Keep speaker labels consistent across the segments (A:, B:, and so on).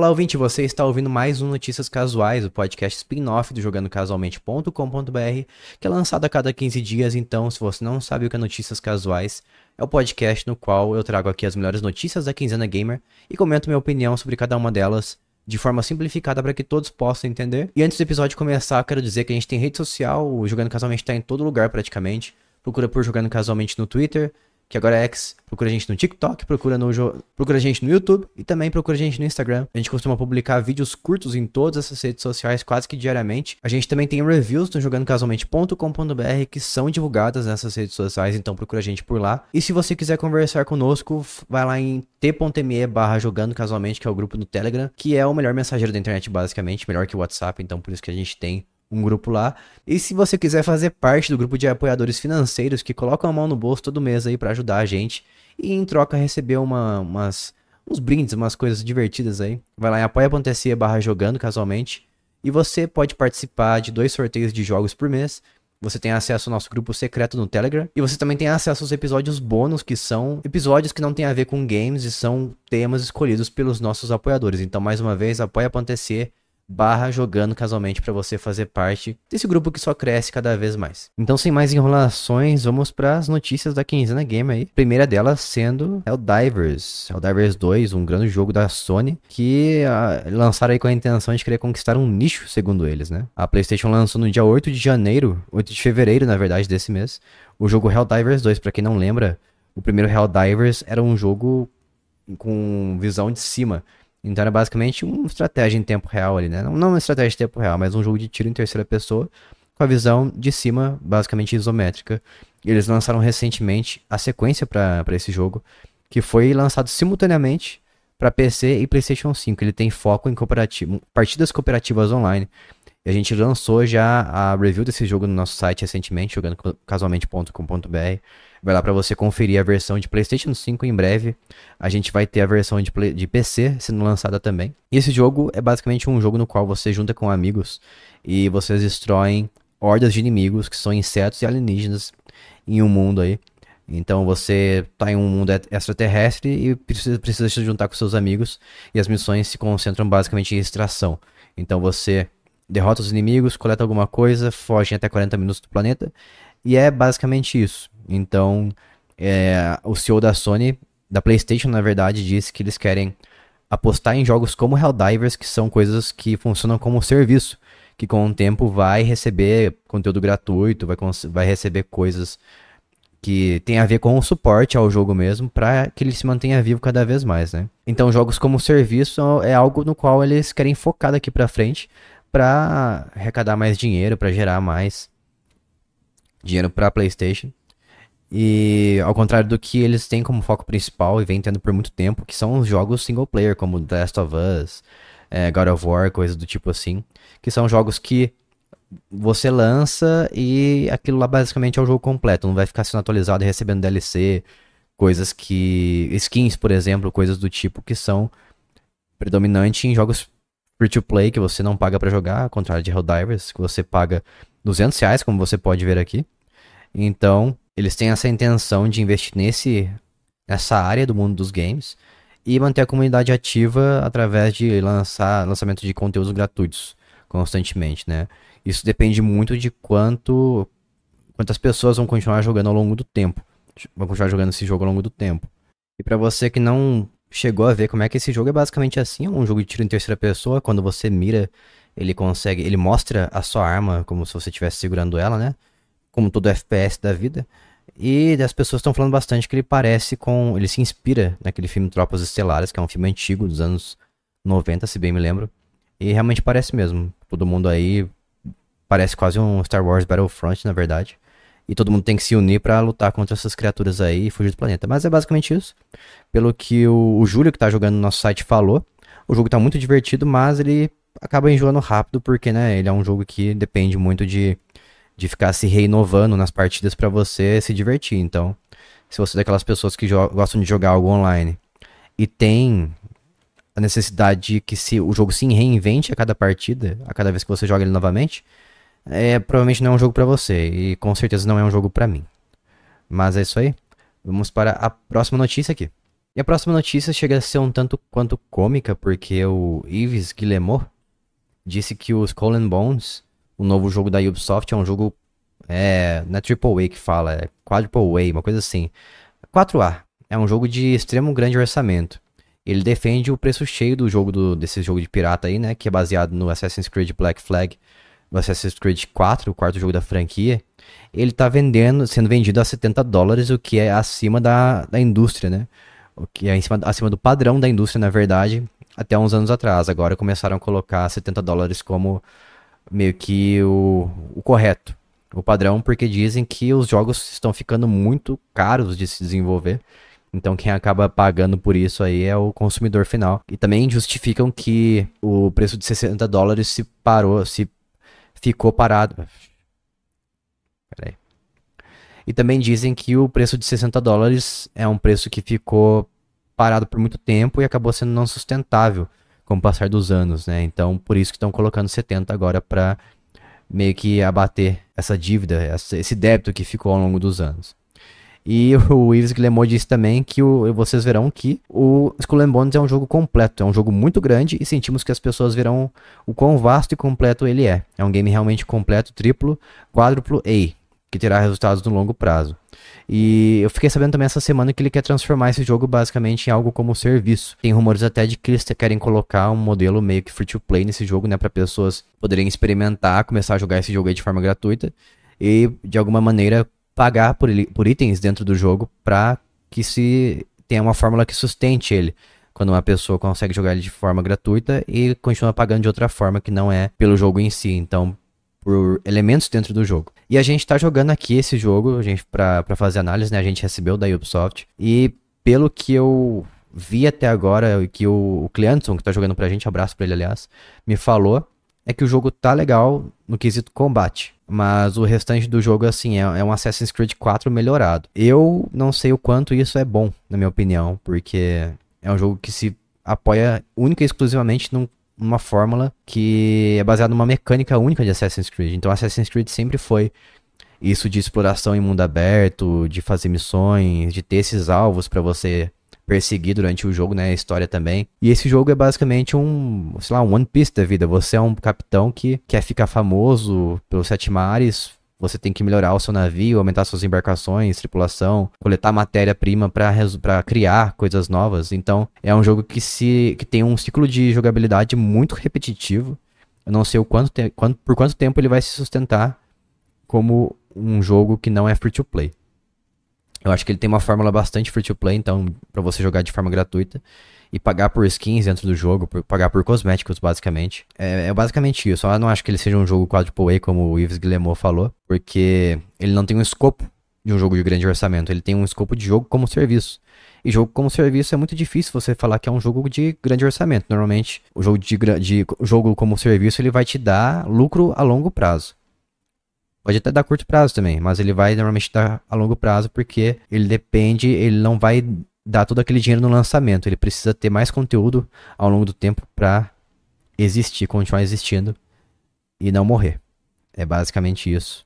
A: Olá, ouvinte, você está ouvindo mais um Notícias Casuais, o podcast spin-off do jogandocasualmente.com.br, que é lançado a cada 15 dias, então, se você não sabe o que é Notícias Casuais, é o podcast no qual eu trago aqui as melhores notícias da quinzena gamer e comento minha opinião sobre cada uma delas de forma simplificada para que todos possam entender. E antes do episódio começar, quero dizer que a gente tem rede social, o Jogando Casualmente está em todo lugar praticamente. Procura por Jogando Casualmente no Twitter, que agora é X. Procura a gente no TikTok, procura, no, procura a gente no YouTube e também procura a gente no Instagram. A gente costuma publicar vídeos curtos em todas essas redes sociais quase que diariamente. A gente também tem reviews no jogandocasualmente.com.br que são divulgadas nessas redes sociais, então procura a gente por lá. E se você quiser conversar conosco, vai lá em t.me barra que é o grupo no Telegram, que é o melhor mensageiro da internet basicamente, melhor que o WhatsApp, então por isso que a gente tem um grupo lá. E se você quiser fazer parte do grupo de apoiadores financeiros que colocam a mão no bolso todo mês aí para ajudar a gente e em troca receber uma, umas, uns brindes, umas coisas divertidas aí, vai lá em apoia.se barra jogando casualmente e você pode participar de dois sorteios de jogos por mês. Você tem acesso ao nosso grupo secreto no Telegram. E você também tem acesso aos episódios bônus, que são episódios que não tem a ver com games e são temas escolhidos pelos nossos apoiadores. Então, mais uma vez, apoia.se barra jogando casualmente para você fazer parte desse grupo que só cresce cada vez mais. Então, sem mais enrolações, vamos para as notícias da quinzena game aí. primeira delas sendo Helldivers. Helldivers 2, um grande jogo da Sony que uh, lançaram aí com a intenção de querer conquistar um nicho, segundo eles, né? A PlayStation lançou no dia 8 de janeiro, 8 de fevereiro, na verdade, desse mês, o jogo Helldivers 2, para quem não lembra, o primeiro Helldivers era um jogo com visão de cima, então era basicamente uma estratégia em tempo real ali, né? Não, não uma estratégia em tempo real, mas um jogo de tiro em terceira pessoa com a visão de cima, basicamente isométrica. E eles lançaram recentemente a sequência para esse jogo, que foi lançado simultaneamente para PC e PlayStation 5. Ele tem foco em cooperativo, partidas cooperativas online. A gente lançou já a review desse jogo no nosso site recentemente, jogando casualmente.com.br. Vai lá para você conferir a versão de PlayStation 5 em breve. A gente vai ter a versão de, play, de PC sendo lançada também. E esse jogo é basicamente um jogo no qual você junta com amigos e vocês destroem hordas de inimigos que são insetos e alienígenas em um mundo aí. Então você tá em um mundo extraterrestre e precisa, precisa se juntar com seus amigos. E as missões se concentram basicamente em extração. Então você derrota os inimigos, coleta alguma coisa, foge até 40 minutos do planeta. E é basicamente isso. Então, é, o CEO da Sony, da PlayStation, na verdade, disse que eles querem apostar em jogos como Helldivers, que são coisas que funcionam como serviço, que com o tempo vai receber conteúdo gratuito, vai, vai receber coisas que tem a ver com o suporte ao jogo mesmo, para que ele se mantenha vivo cada vez mais, né? Então, jogos como serviço é algo no qual eles querem focar daqui para frente para arrecadar mais dinheiro, para gerar mais dinheiro para PlayStation. E ao contrário do que eles têm como foco principal e vem tendo por muito tempo, que são os jogos single player, como The Last of Us, é, God of War, coisas do tipo assim, que são jogos que você lança e aquilo lá basicamente é o jogo completo, não vai ficar sendo atualizado e recebendo DLC, coisas que. skins, por exemplo, coisas do tipo que são predominantes em jogos free to play que você não paga para jogar, ao contrário de Helldivers, que você paga 200 reais, como você pode ver aqui. Então, eles têm essa intenção de investir nesse, nessa área do mundo dos games e manter a comunidade ativa através de lançar lançamento de conteúdos gratuitos constantemente, né? Isso depende muito de quanto quantas pessoas vão continuar jogando ao longo do tempo, vão continuar jogando esse jogo ao longo do tempo. E para você que não chegou a ver como é que esse jogo é basicamente assim, é um jogo de tiro em terceira pessoa, quando você mira, ele consegue, ele mostra a sua arma como se você estivesse segurando ela, né? Como todo FPS da vida. E as pessoas estão falando bastante que ele parece com. Ele se inspira naquele filme Tropas Estelares, que é um filme antigo dos anos 90, se bem me lembro. E realmente parece mesmo. Todo mundo aí parece quase um Star Wars Battlefront, na verdade. E todo mundo tem que se unir para lutar contra essas criaturas aí e fugir do planeta. Mas é basicamente isso. Pelo que o, o Júlio, que tá jogando no nosso site, falou. O jogo tá muito divertido, mas ele acaba enjoando rápido, porque, né, ele é um jogo que depende muito de, de ficar se reinovando nas partidas para você se divertir. Então, se você é daquelas pessoas que gostam de jogar algo online e tem a necessidade de que se o jogo se reinvente a cada partida, a cada vez que você joga ele novamente, é, provavelmente não é um jogo para você e com certeza não é um jogo para mim. Mas é isso aí. Vamos para a próxima notícia aqui. E a próxima notícia chega a ser um tanto quanto cômica, porque o Yves Guillemot disse que o Skull and Bones, o novo jogo da Ubisoft, é um jogo. É, não é Triple A que fala, é Quadruple A, uma coisa assim. 4A. É um jogo de extremo grande orçamento. Ele defende o preço cheio do jogo do, desse jogo de pirata aí, né? Que é baseado no Assassin's Creed Black Flag, o Assassin's Creed 4, o quarto jogo da franquia. Ele tá vendendo, sendo vendido a 70 dólares, o que é acima da, da indústria, né? O que é acima, acima do padrão da indústria, na verdade, até uns anos atrás. Agora começaram a colocar 70 dólares como meio que o, o correto, o padrão, porque dizem que os jogos estão ficando muito caros de se desenvolver. Então quem acaba pagando por isso aí é o consumidor final. E também justificam que o preço de 60 dólares se parou, se ficou parado. Peraí. E também dizem que o preço de 60 dólares é um preço que ficou parado por muito tempo e acabou sendo não sustentável com o passar dos anos, né? Então por isso que estão colocando 70 agora para meio que abater essa dívida, esse débito que ficou ao longo dos anos. E o Yves Guillemot disse também que o, vocês verão que o Skull and Bones é um jogo completo, é um jogo muito grande e sentimos que as pessoas verão o quão vasto e completo ele é. É um game realmente completo, triplo, quádruplo A, que terá resultados no longo prazo. E eu fiquei sabendo também essa semana que ele quer transformar esse jogo basicamente em algo como serviço. Tem rumores até de que eles querem colocar um modelo meio que free to play nesse jogo, né, para pessoas poderem experimentar, começar a jogar esse jogo aí de forma gratuita e de alguma maneira pagar por, por itens dentro do jogo para que se tenha uma fórmula que sustente ele. Quando uma pessoa consegue jogar ele de forma gratuita e continua pagando de outra forma que não é pelo jogo em si. Então, por elementos dentro do jogo. E a gente tá jogando aqui esse jogo, a gente para fazer análise, né? A gente recebeu da Ubisoft e pelo que eu vi até agora, que o, o Cleanson, que tá jogando pra gente, abraço pra ele, aliás, me falou, é que o jogo tá legal no quesito combate. Mas o restante do jogo, assim, é, é um Assassin's Creed 4 melhorado. Eu não sei o quanto isso é bom, na minha opinião, porque é um jogo que se apoia única e exclusivamente num, numa fórmula que é baseada numa mecânica única de Assassin's Creed. Então Assassin's Creed sempre foi isso de exploração em mundo aberto, de fazer missões, de ter esses alvos para você perseguir durante o jogo, né? A história também. E esse jogo é basicamente um, sei lá, um One Piece da vida. Você é um capitão que quer ficar famoso pelos sete mares. Você tem que melhorar o seu navio, aumentar suas embarcações, tripulação, coletar matéria-prima para criar coisas novas. Então, é um jogo que se que tem um ciclo de jogabilidade muito repetitivo. Eu não sei o quanto, te, quanto por quanto tempo ele vai se sustentar como um jogo que não é free to play. Eu acho que ele tem uma fórmula bastante free to play, então, para você jogar de forma gratuita e pagar por skins dentro do jogo, por, pagar por cosméticos, basicamente. É, é, basicamente isso. Eu não acho que ele seja um jogo quadruple A, como o Yves Guillemot falou, porque ele não tem um escopo de um jogo de grande orçamento, ele tem um escopo de jogo como serviço. E jogo como serviço é muito difícil você falar que é um jogo de grande orçamento. Normalmente, o jogo de, de jogo como serviço ele vai te dar lucro a longo prazo. Pode até dar curto prazo também, mas ele vai normalmente dar a longo prazo porque ele depende, ele não vai dar todo aquele dinheiro no lançamento. Ele precisa ter mais conteúdo ao longo do tempo para existir, continuar existindo e não morrer. É basicamente isso.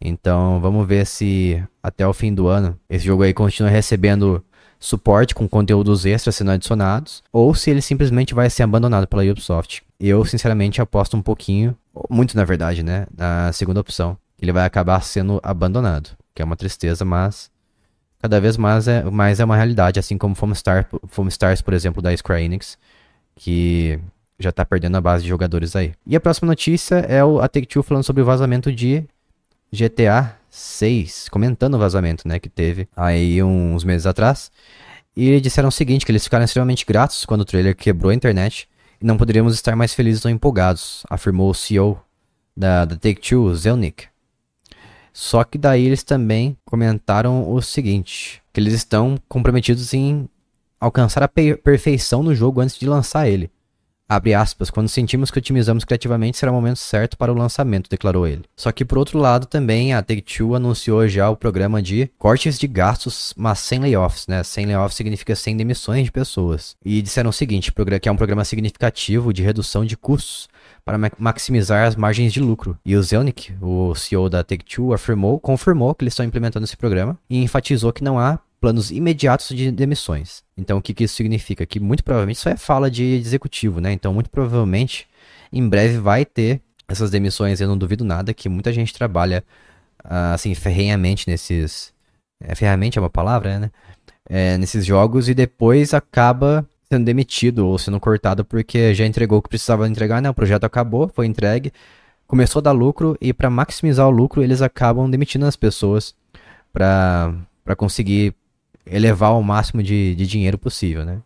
A: Então vamos ver se até o fim do ano esse jogo aí continua recebendo suporte com conteúdos extras sendo adicionados, ou se ele simplesmente vai ser abandonado pela Ubisoft. Eu, sinceramente, aposto um pouquinho, muito na verdade, né, na segunda opção ele vai acabar sendo abandonado, que é uma tristeza, mas cada vez mais é, mais é uma realidade, assim como Foam, Star, Foam Stars, por exemplo, da Square Enix, que já tá perdendo a base de jogadores aí. E a próxima notícia é o, a Take-Two falando sobre o vazamento de GTA 6, comentando o vazamento, né, que teve aí uns meses atrás. E disseram o seguinte, que eles ficaram extremamente gratos quando o trailer quebrou a internet e não poderíamos estar mais felizes ou empolgados, afirmou o CEO da, da Take-Two, Zelnick. Só que daí eles também comentaram o seguinte: que eles estão comprometidos em alcançar a perfeição no jogo antes de lançar ele. Abre aspas, quando sentimos que otimizamos criativamente será o momento certo para o lançamento, declarou ele. Só que por outro lado também a Take-Two anunciou já o programa de cortes de gastos, mas sem layoffs, né? Sem layoffs significa sem demissões de pessoas. E disseram o seguinte, que é um programa significativo de redução de custos para maximizar as margens de lucro. E o Zelnick, o CEO da Take-Two, afirmou, confirmou que eles estão implementando esse programa e enfatizou que não há planos imediatos de demissões. Então, o que, que isso significa? Que muito provavelmente isso é fala de executivo, né? Então, muito provavelmente, em breve vai ter essas demissões. Eu não duvido nada que muita gente trabalha, uh, assim, ferrenhamente nesses. É, ferrenhamente é uma palavra, né? É, nesses jogos e depois acaba sendo demitido ou sendo cortado porque já entregou o que precisava entregar, né? O projeto acabou, foi entregue, começou a dar lucro e para maximizar o lucro eles acabam demitindo as pessoas para conseguir elevar o máximo de, de dinheiro possível, né?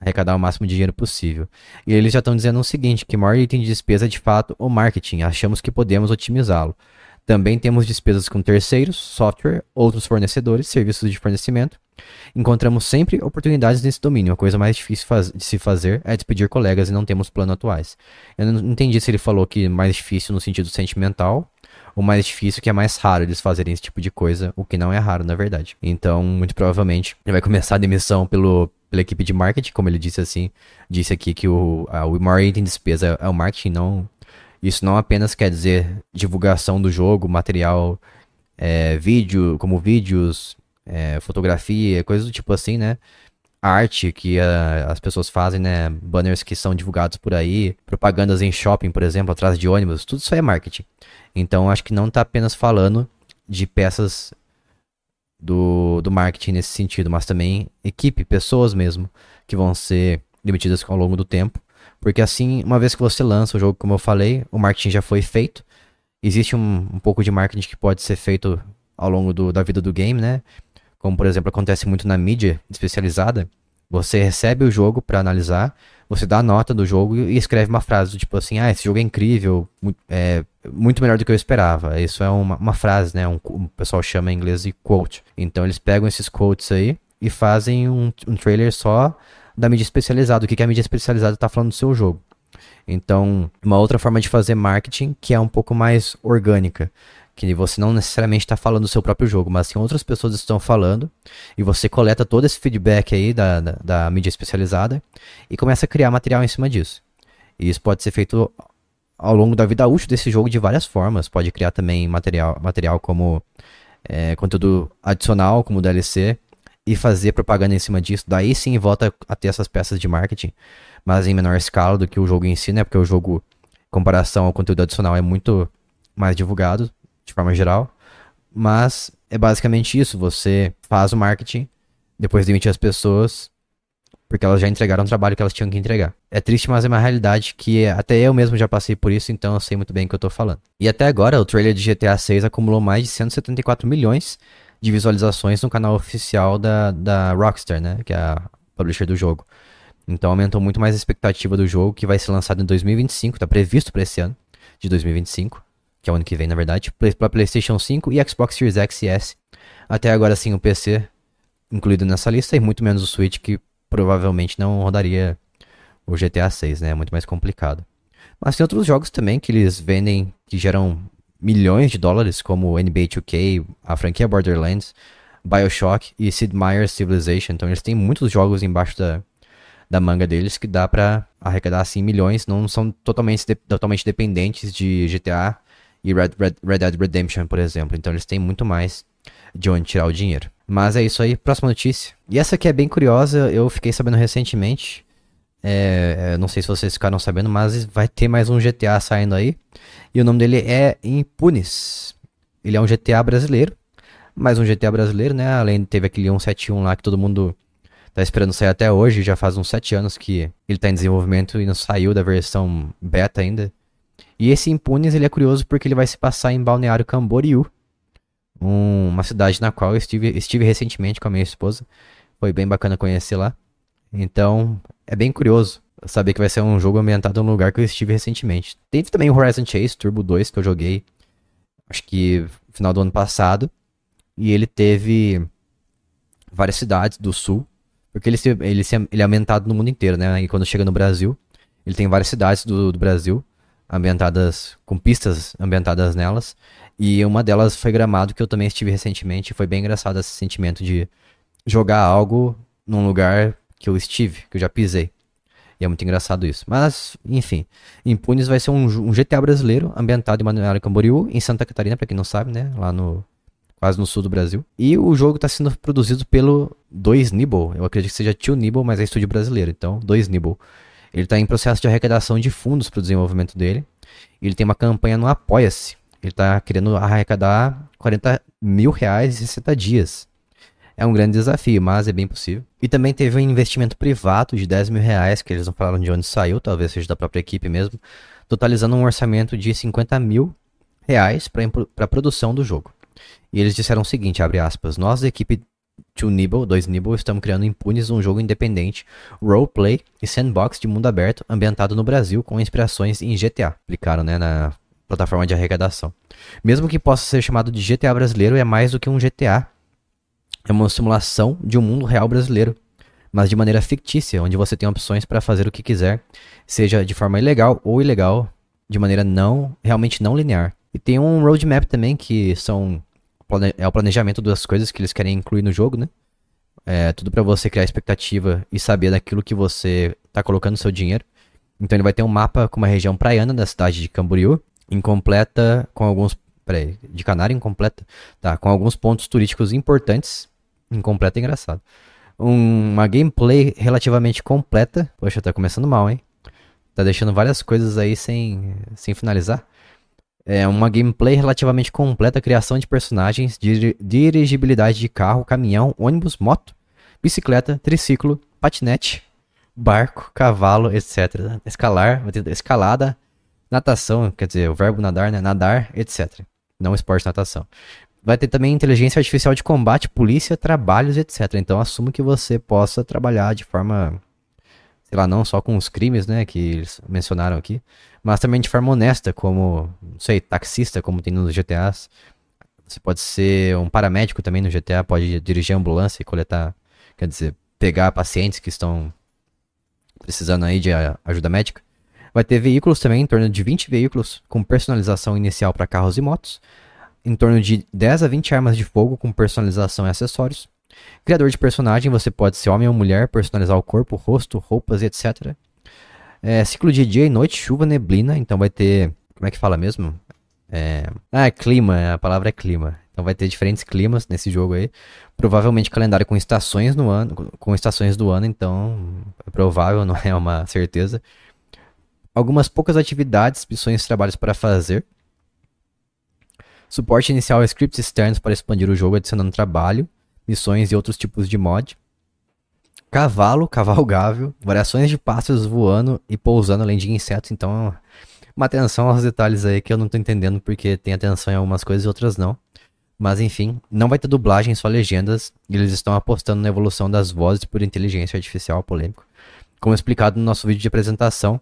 A: Arrecadar o máximo de dinheiro possível. E eles já estão dizendo o seguinte, que maior item de despesa é de fato o marketing. Achamos que podemos otimizá-lo. Também temos despesas com terceiros, software, outros fornecedores, serviços de fornecimento. Encontramos sempre oportunidades nesse domínio. A coisa mais difícil faz de se fazer é despedir colegas e não temos plano atuais. Eu não entendi se ele falou que mais difícil no sentido sentimental o mais difícil, que é mais raro eles fazerem esse tipo de coisa, o que não é raro, na verdade. Então, muito provavelmente, ele vai começar a demissão pelo, pela equipe de marketing, como ele disse assim, disse aqui que o, a, o maior item de despesa é o marketing, não. Isso não apenas quer dizer divulgação do jogo, material, é, vídeo, como vídeos, é, fotografia, coisas do tipo assim, né? arte que uh, as pessoas fazem, né? Banners que são divulgados por aí, propagandas em shopping, por exemplo, atrás de ônibus, tudo isso é marketing. Então acho que não está apenas falando de peças do, do marketing nesse sentido, mas também equipe, pessoas mesmo, que vão ser demitidas ao longo do tempo. Porque assim, uma vez que você lança o jogo, como eu falei, o marketing já foi feito. Existe um, um pouco de marketing que pode ser feito ao longo do, da vida do game, né? Como por exemplo acontece muito na mídia especializada, você recebe o jogo para analisar, você dá a nota do jogo e escreve uma frase tipo assim, ah, esse jogo é incrível, é muito melhor do que eu esperava. Isso é uma, uma frase, né? Um, o pessoal chama em inglês de quote. Então eles pegam esses quotes aí e fazem um, um trailer só da mídia especializada, o que, que a mídia especializada está falando do seu jogo. Então, uma outra forma de fazer marketing que é um pouco mais orgânica que você não necessariamente está falando do seu próprio jogo, mas sim outras pessoas estão falando, e você coleta todo esse feedback aí da, da, da, mídia especializada e começa a criar material em cima disso. E isso pode ser feito ao longo da vida útil desse jogo de várias formas. Pode criar também material, material como é, conteúdo adicional, como DLC, e fazer propaganda em cima disso. Daí sim volta a ter essas peças de marketing, mas em menor escala do que o jogo em si, né? Porque o jogo, em comparação ao conteúdo adicional, é muito mais divulgado de forma geral. Mas é basicamente isso. Você faz o marketing, depois demite as pessoas, porque elas já entregaram o trabalho que elas tinham que entregar. É triste, mas é uma realidade que até eu mesmo já passei por isso, então eu sei muito bem o que eu tô falando. E até agora, o trailer de GTA 6 acumulou mais de 174 milhões de visualizações no canal oficial da, da Rockstar, né? Que é a publisher do jogo. Então aumentou muito mais a expectativa do jogo, que vai ser lançado em 2025, tá previsto para esse ano de 2025 que é o ano que vem, na verdade, para PlayStation 5 e Xbox Series X e S. Até agora sim o PC incluído nessa lista e muito menos o Switch que provavelmente não rodaria o GTA 6, né? É muito mais complicado. Mas tem outros jogos também que eles vendem que geram milhões de dólares, como NBA 2K, a franquia Borderlands, BioShock e Sid Meier's Civilization. Então eles têm muitos jogos embaixo da, da manga deles que dá para arrecadar assim milhões, não são totalmente, totalmente dependentes de GTA e Red, Red, Red Dead Redemption, por exemplo. Então eles têm muito mais de onde tirar o dinheiro. Mas é isso aí, próxima notícia. E essa aqui é bem curiosa, eu fiquei sabendo recentemente. É, é não sei se vocês ficaram sabendo, mas vai ter mais um GTA saindo aí. E o nome dele é Impunes. Ele é um GTA brasileiro. Mais um GTA brasileiro, né? Além teve aquele 171 lá que todo mundo tá esperando sair até hoje. Já faz uns 7 anos que ele tá em desenvolvimento e não saiu da versão beta ainda. E esse Impunes ele é curioso porque ele vai se passar em Balneário Camboriú, um, uma cidade na qual eu estive, estive recentemente com a minha esposa. Foi bem bacana conhecer lá. Então, é bem curioso saber que vai ser um jogo ambientado num lugar que eu estive recentemente. Teve também o Horizon Chase Turbo 2 que eu joguei, acho que no final do ano passado. E ele teve várias cidades do sul, porque ele, ele, ele é ambientado no mundo inteiro, né? E quando chega no Brasil, ele tem várias cidades do, do Brasil ambientadas com pistas ambientadas nelas. E uma delas foi Gramado, que eu também estive recentemente. Foi bem engraçado esse sentimento de jogar algo num lugar que eu estive, que eu já pisei. E é muito engraçado isso. Mas, enfim, Impunes vai ser um, um GTA brasileiro ambientado em Manoel Camboriú, em Santa Catarina, para quem não sabe, né? Lá no quase no sul do Brasil. E o jogo está sendo produzido pelo 2 Nibble. Eu acredito que seja Tio Nibble, mas é estúdio brasileiro, então 2 Nibble. Ele está em processo de arrecadação de fundos para o desenvolvimento dele. Ele tem uma campanha no Apoia-se. Ele está querendo arrecadar 40 mil reais em 60 dias. É um grande desafio, mas é bem possível. E também teve um investimento privado de 10 mil reais, que eles não falaram de onde saiu, talvez seja da própria equipe mesmo, totalizando um orçamento de 50 mil reais para a produção do jogo. E eles disseram o seguinte, abre aspas, nós da equipe 2 Nibble, 2 Nibble, estamos criando Impunes um jogo independente, roleplay e sandbox de mundo aberto ambientado no Brasil com inspirações em GTA. Aplicaram, né, na plataforma de arrecadação. Mesmo que possa ser chamado de GTA brasileiro, é mais do que um GTA. É uma simulação de um mundo real brasileiro, mas de maneira fictícia, onde você tem opções para fazer o que quiser, seja de forma ilegal ou ilegal, de maneira não realmente não linear. E tem um roadmap também que são é o planejamento das coisas que eles querem incluir no jogo, né? É tudo para você criar expectativa e saber daquilo que você tá colocando seu dinheiro. Então ele vai ter um mapa com uma região praiana da cidade de Camboriú, incompleta com alguns, peraí, de Canário incompleta, tá, com alguns pontos turísticos importantes. Incompleta é engraçado. Um, uma gameplay relativamente completa. Poxa, tá começando mal, hein? Tá deixando várias coisas aí sem, sem finalizar. É uma gameplay relativamente completa, criação de personagens, dir dirigibilidade de carro, caminhão, ônibus, moto, bicicleta, triciclo, patinete, barco, cavalo, etc. Escalar, escalada, natação, quer dizer, o verbo nadar, né? Nadar, etc. Não esporte natação. Vai ter também inteligência artificial de combate, polícia, trabalhos, etc. Então assumo que você possa trabalhar de forma sei lá, não só com os crimes, né, que eles mencionaram aqui, mas também de forma honesta, como, não sei, taxista, como tem nos GTAs. Você pode ser um paramédico também no GTA, pode dirigir ambulância e coletar, quer dizer, pegar pacientes que estão precisando aí de ajuda médica. Vai ter veículos também, em torno de 20 veículos com personalização inicial para carros e motos, em torno de 10 a 20 armas de fogo com personalização e acessórios, Criador de personagem, você pode ser homem ou mulher, personalizar o corpo, rosto, roupas e etc. É, ciclo de dia e noite, chuva, neblina, então vai ter. Como é que fala mesmo? É, ah, é clima, a palavra é clima. Então vai ter diferentes climas nesse jogo aí. Provavelmente calendário com estações no ano, com estações do ano, então é provável, não é uma certeza. Algumas poucas atividades, missões e trabalhos para fazer. Suporte inicial a scripts externos para expandir o jogo adicionando trabalho missões e outros tipos de mod. Cavalo, cavalgável, variações de pássaros voando e pousando além de insetos, então uma atenção aos detalhes aí que eu não tô entendendo porque tem atenção em algumas coisas e outras não. Mas enfim, não vai ter dublagem, só legendas. Eles estão apostando na evolução das vozes por inteligência artificial polêmico. Como explicado no nosso vídeo de apresentação,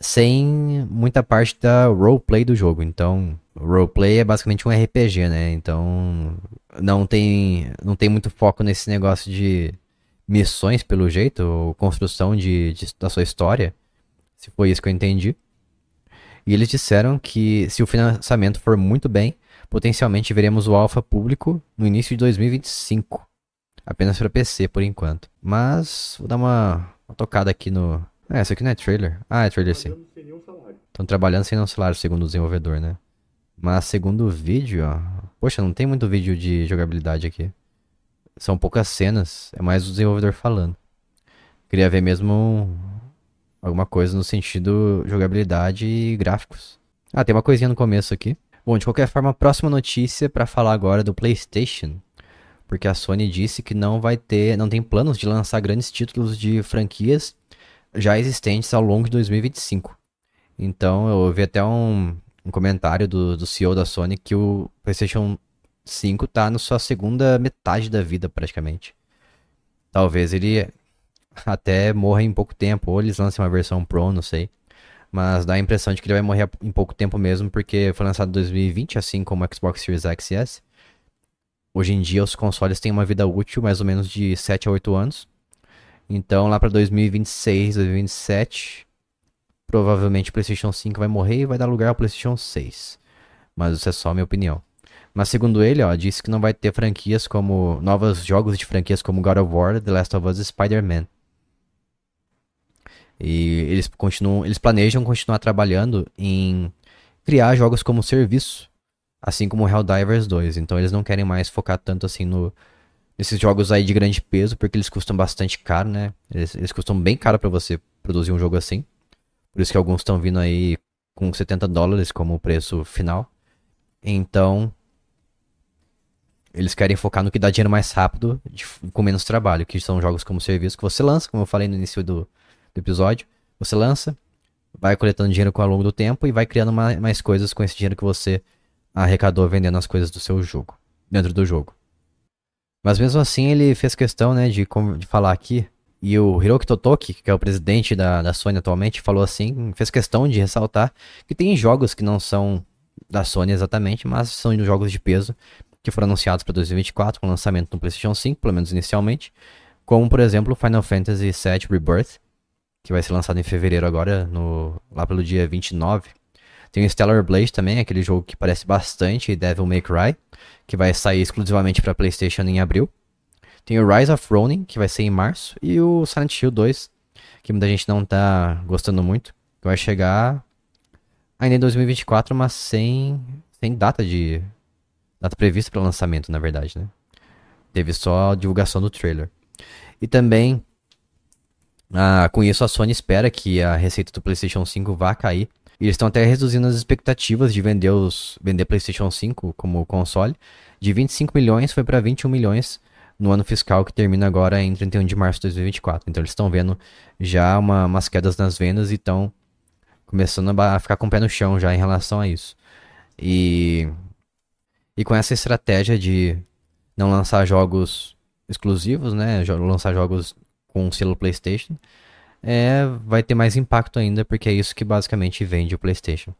A: sem muita parte da roleplay do jogo. Então, roleplay é basicamente um RPG, né? Então, não tem, não tem muito foco nesse negócio de missões, pelo jeito, ou construção de, de, da sua história. Se foi isso que eu entendi. E eles disseram que se o financiamento for muito bem, potencialmente veremos o alpha público no início de 2025. Apenas para PC por enquanto. Mas vou dar uma, uma tocada aqui no, é, essa aqui não é trailer. Ah, é trailer sim. Estão trabalhando sem nenhum salário, segundo o desenvolvedor, né? Mas segundo o vídeo, ó. Poxa, não tem muito vídeo de jogabilidade aqui. São poucas cenas, é mais o desenvolvedor falando. Queria ver mesmo alguma coisa no sentido jogabilidade e gráficos. Ah, tem uma coisinha no começo aqui. Bom, de qualquer forma, próxima notícia para falar agora do PlayStation, porque a Sony disse que não vai ter, não tem planos de lançar grandes títulos de franquias já existentes ao longo de 2025. Então eu ouvi até um, um comentário do, do CEO da Sony que o PlayStation 5 está na sua segunda metade da vida praticamente. Talvez ele até morra em pouco tempo, ou eles lancem uma versão Pro, não sei. Mas dá a impressão de que ele vai morrer em pouco tempo mesmo, porque foi lançado em 2020, assim como o Xbox Series X e S. Hoje em dia os consoles têm uma vida útil mais ou menos de 7 a 8 anos. Então, lá para 2026, 2027, provavelmente o PlayStation 5 vai morrer e vai dar lugar ao PlayStation 6. Mas isso é só minha opinião. Mas segundo ele, ó, disse que não vai ter franquias como novos jogos de franquias como God of War, The Last of Us e Spider-Man. E eles continuam, eles planejam continuar trabalhando em criar jogos como serviço Assim como Helldivers 2. Então eles não querem mais focar tanto assim no, nesses jogos aí de grande peso, porque eles custam bastante caro, né? Eles, eles custam bem caro para você produzir um jogo assim. Por isso que alguns estão vindo aí com 70 dólares como preço final. Então, eles querem focar no que dá dinheiro mais rápido, de, com menos trabalho, que são jogos como serviço que você lança, como eu falei no início do, do episódio. Você lança, vai coletando dinheiro ao longo do tempo e vai criando mais, mais coisas com esse dinheiro que você arrecadou vendendo as coisas do seu jogo, dentro do jogo. Mas mesmo assim ele fez questão né, de, de falar aqui, e o Hiroki Totoki, que é o presidente da, da Sony atualmente, falou assim, fez questão de ressaltar que tem jogos que não são da Sony exatamente, mas são jogos de peso que foram anunciados para 2024 com lançamento no PlayStation 5, pelo menos inicialmente, como por exemplo Final Fantasy VII Rebirth, que vai ser lançado em fevereiro agora, no, lá pelo dia 29. Tem o Stellar Blade também, aquele jogo que parece bastante Devil May Cry, que vai sair exclusivamente para PlayStation em abril. Tem o Rise of Ronin, que vai ser em março, e o Silent Hill 2, que muita gente não tá gostando muito, que vai chegar ainda em 2024, mas sem, sem data de data prevista para lançamento, na verdade, né? Teve só a divulgação do trailer. E também ah, com isso, a Sony espera que a receita do PlayStation 5 vá cair. E eles estão até reduzindo as expectativas de vender os vender PlayStation 5 como console. De 25 milhões foi para 21 milhões no ano fiscal que termina agora em 31 de março de 2024. Então eles estão vendo já uma, umas quedas nas vendas e estão começando a ficar com o pé no chão já em relação a isso. E, e com essa estratégia de não lançar jogos exclusivos, né? Lançar jogos com o selo PlayStation, é, vai ter mais impacto ainda, porque é isso que basicamente vende o PlayStation.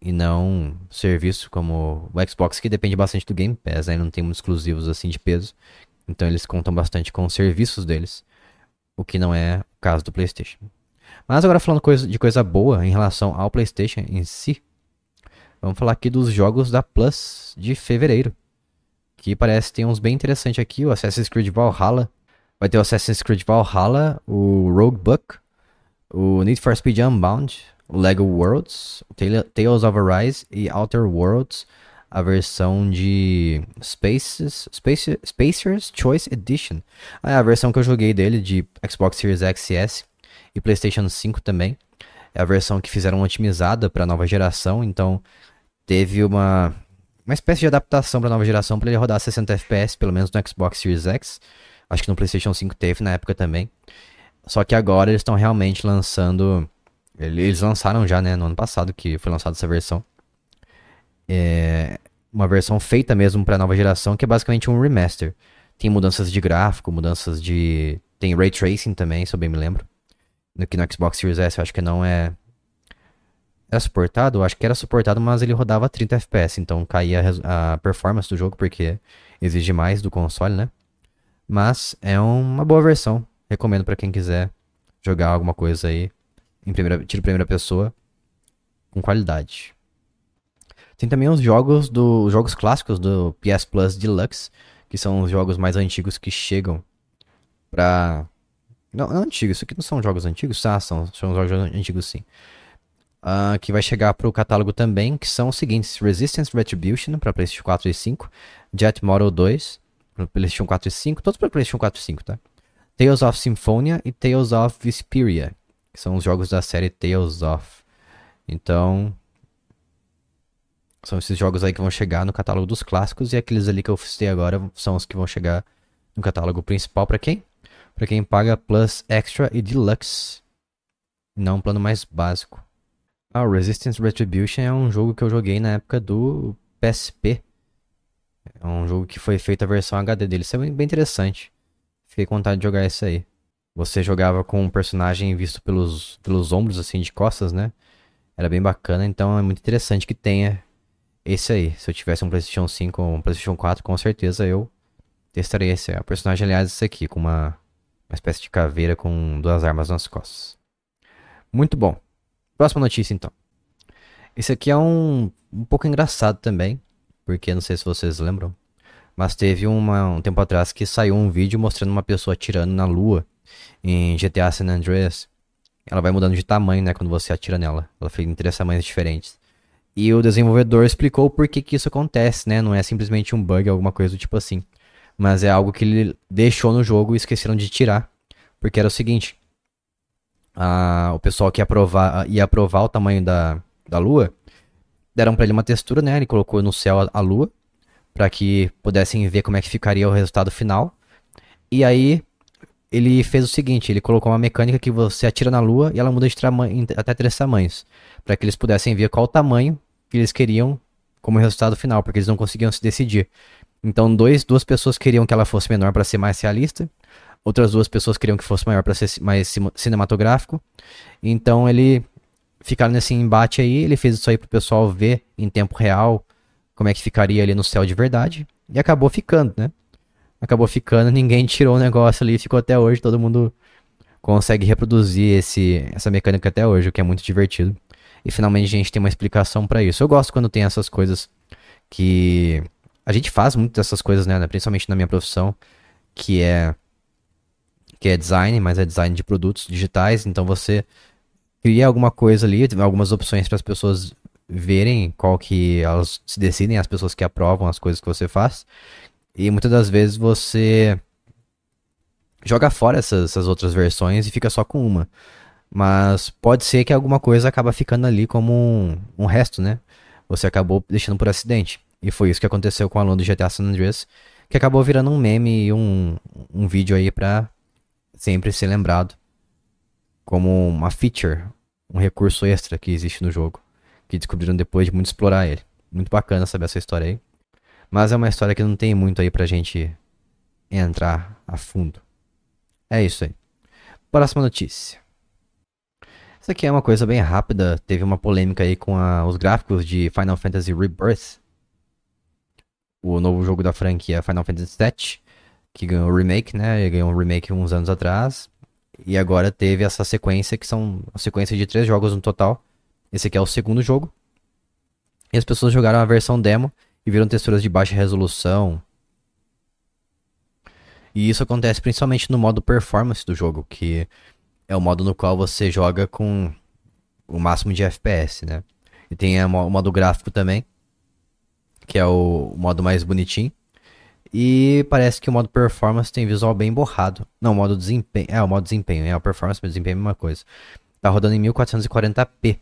A: E não serviço como o Xbox, que depende bastante do Game Pass, né? não tem muitos exclusivos assim de peso. Então eles contam bastante com os serviços deles, o que não é o caso do PlayStation. Mas agora falando de coisa boa em relação ao PlayStation em si, vamos falar aqui dos jogos da Plus de fevereiro. Que parece ter uns bem interessantes aqui, o Assassin's Creed Valhalla, Vai ter o Assassin's Creed Valhalla, o Rogue Book, o Need for Speed Unbound, o Lego Worlds, o Tales of Arise e Outer Worlds, a versão de Spaces, Space, Spacers Choice Edition. Ah, é a versão que eu joguei dele de Xbox Series X e S e PlayStation 5 também. É a versão que fizeram otimizada para a nova geração, então teve uma uma espécie de adaptação para nova geração para ele rodar 60 FPS, pelo menos no Xbox Series X. Acho que no PlayStation 5 teve na época também. Só que agora eles estão realmente lançando. Eles lançaram já, né, no ano passado que foi lançada essa versão. É uma versão feita mesmo para nova geração, que é basicamente um remaster. Tem mudanças de gráfico, mudanças de. Tem ray tracing também, se eu bem me lembro. No que no Xbox Series S eu acho que não é. Era suportado? Eu acho que era suportado, mas ele rodava 30 FPS, então caía a performance do jogo, porque exige mais do console, né? Mas é uma boa versão. Recomendo para quem quiser jogar alguma coisa aí em primeira, tiro primeira pessoa com qualidade. Tem também os jogos do os jogos clássicos do PS Plus Deluxe, que são os jogos mais antigos que chegam pra não, não antigos, isso aqui não são jogos antigos, ah, são, são jogos antigos sim. Uh, que vai chegar para o catálogo também, que são os seguintes: Resistance Retribution para PlayStation 4 e 5, Jet Model 2, para PlayStation 4 e 5, todos para PlayStation 4 e 5, tá? Tales of Symphonia e Tales of Vesperia, que são os jogos da série Tales of. Então, são esses jogos aí que vão chegar no catálogo dos clássicos e aqueles ali que eu citei agora são os que vão chegar no catálogo principal para quem? Para quem paga Plus Extra e Deluxe, não um plano mais básico. Ah, Resistance Retribution é um jogo que eu joguei na época do PSP. É um jogo que foi feita a versão HD dele. Isso é bem interessante. Fiquei com vontade de jogar isso aí. Você jogava com um personagem visto pelos, pelos ombros, assim, de costas, né? Era bem bacana, então é muito interessante que tenha esse aí. Se eu tivesse um PlayStation 5 ou um PlayStation 4, com certeza eu testaria esse. O personagem, aliás, esse aqui, com uma, uma espécie de caveira com duas armas nas costas. Muito bom. Próxima notícia, então. Esse aqui é um, um pouco engraçado também porque não sei se vocês lembram, mas teve uma, um tempo atrás que saiu um vídeo mostrando uma pessoa atirando na lua em GTA San Andreas. Ela vai mudando de tamanho, né, quando você atira nela. Ela fica em três tamanhos diferentes. E o desenvolvedor explicou por que, que isso acontece, né? Não é simplesmente um bug, alguma coisa do tipo assim. Mas é algo que ele deixou no jogo e esqueceram de tirar. Porque era o seguinte: a, o pessoal que ia aprovar, ia aprovar o tamanho da, da lua, deram para ele uma textura, né? Ele colocou no céu a, a lua, para que pudessem ver como é que ficaria o resultado final. E aí ele fez o seguinte, ele colocou uma mecânica que você atira na lua e ela muda de tamanho, até três tamanhos, para que eles pudessem ver qual o tamanho que eles queriam como resultado final, porque eles não conseguiam se decidir. Então, dois, duas pessoas queriam que ela fosse menor para ser mais realista, outras duas pessoas queriam que fosse maior para ser mais cinematográfico. Então, ele ficaram nesse embate aí, ele fez isso aí pro pessoal ver em tempo real como é que ficaria ali no céu de verdade, e acabou ficando, né? acabou ficando, ninguém tirou o negócio ali, ficou até hoje, todo mundo consegue reproduzir esse, essa mecânica até hoje, o que é muito divertido. E finalmente a gente tem uma explicação para isso. Eu gosto quando tem essas coisas que a gente faz muito dessas coisas, né, principalmente na minha profissão, que é que é design, mas é design de produtos digitais, então você cria alguma coisa ali, algumas opções para as pessoas verem qual que elas se decidem, as pessoas que aprovam as coisas que você faz. E muitas das vezes você joga fora essas, essas outras versões e fica só com uma. Mas pode ser que alguma coisa acaba ficando ali como um, um resto, né? Você acabou deixando por acidente. E foi isso que aconteceu com o aluno do GTA San Andreas, que acabou virando um meme e um, um vídeo aí pra sempre ser lembrado como uma feature, um recurso extra que existe no jogo, que descobriram depois de muito explorar ele. Muito bacana saber essa história aí. Mas é uma história que não tem muito aí pra gente entrar a fundo. É isso aí. Próxima notícia. Essa aqui é uma coisa bem rápida. Teve uma polêmica aí com a, os gráficos de Final Fantasy Rebirth. O novo jogo da franquia Final Fantasy VII. Que ganhou o remake, né? Ele ganhou um remake uns anos atrás. E agora teve essa sequência, que são a sequência de três jogos no total. Esse aqui é o segundo jogo. E as pessoas jogaram a versão demo e viram texturas de baixa resolução. E isso acontece principalmente no modo performance do jogo, que é o modo no qual você joga com o máximo de FPS, né? E tem o modo gráfico também, que é o modo mais bonitinho. E parece que o modo performance tem visual bem borrado. Não, o modo desempenho. É, o modo desempenho. É, o performance e desempenho é a mesma coisa. Tá rodando em 1440p.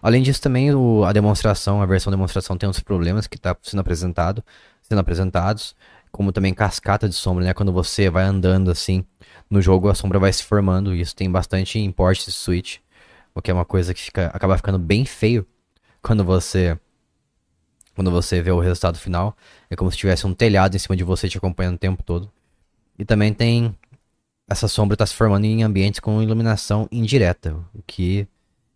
A: Além disso, também o, a demonstração, a versão demonstração tem uns problemas que está sendo apresentado, sendo apresentados, como também cascata de sombra, né? Quando você vai andando assim no jogo, a sombra vai se formando. E isso tem bastante em ports de Switch, o que é uma coisa que fica, acaba ficando bem feio quando você quando você vê o resultado final. É como se tivesse um telhado em cima de você te acompanhando o tempo todo. E também tem essa sombra está se formando em ambientes com iluminação indireta, o que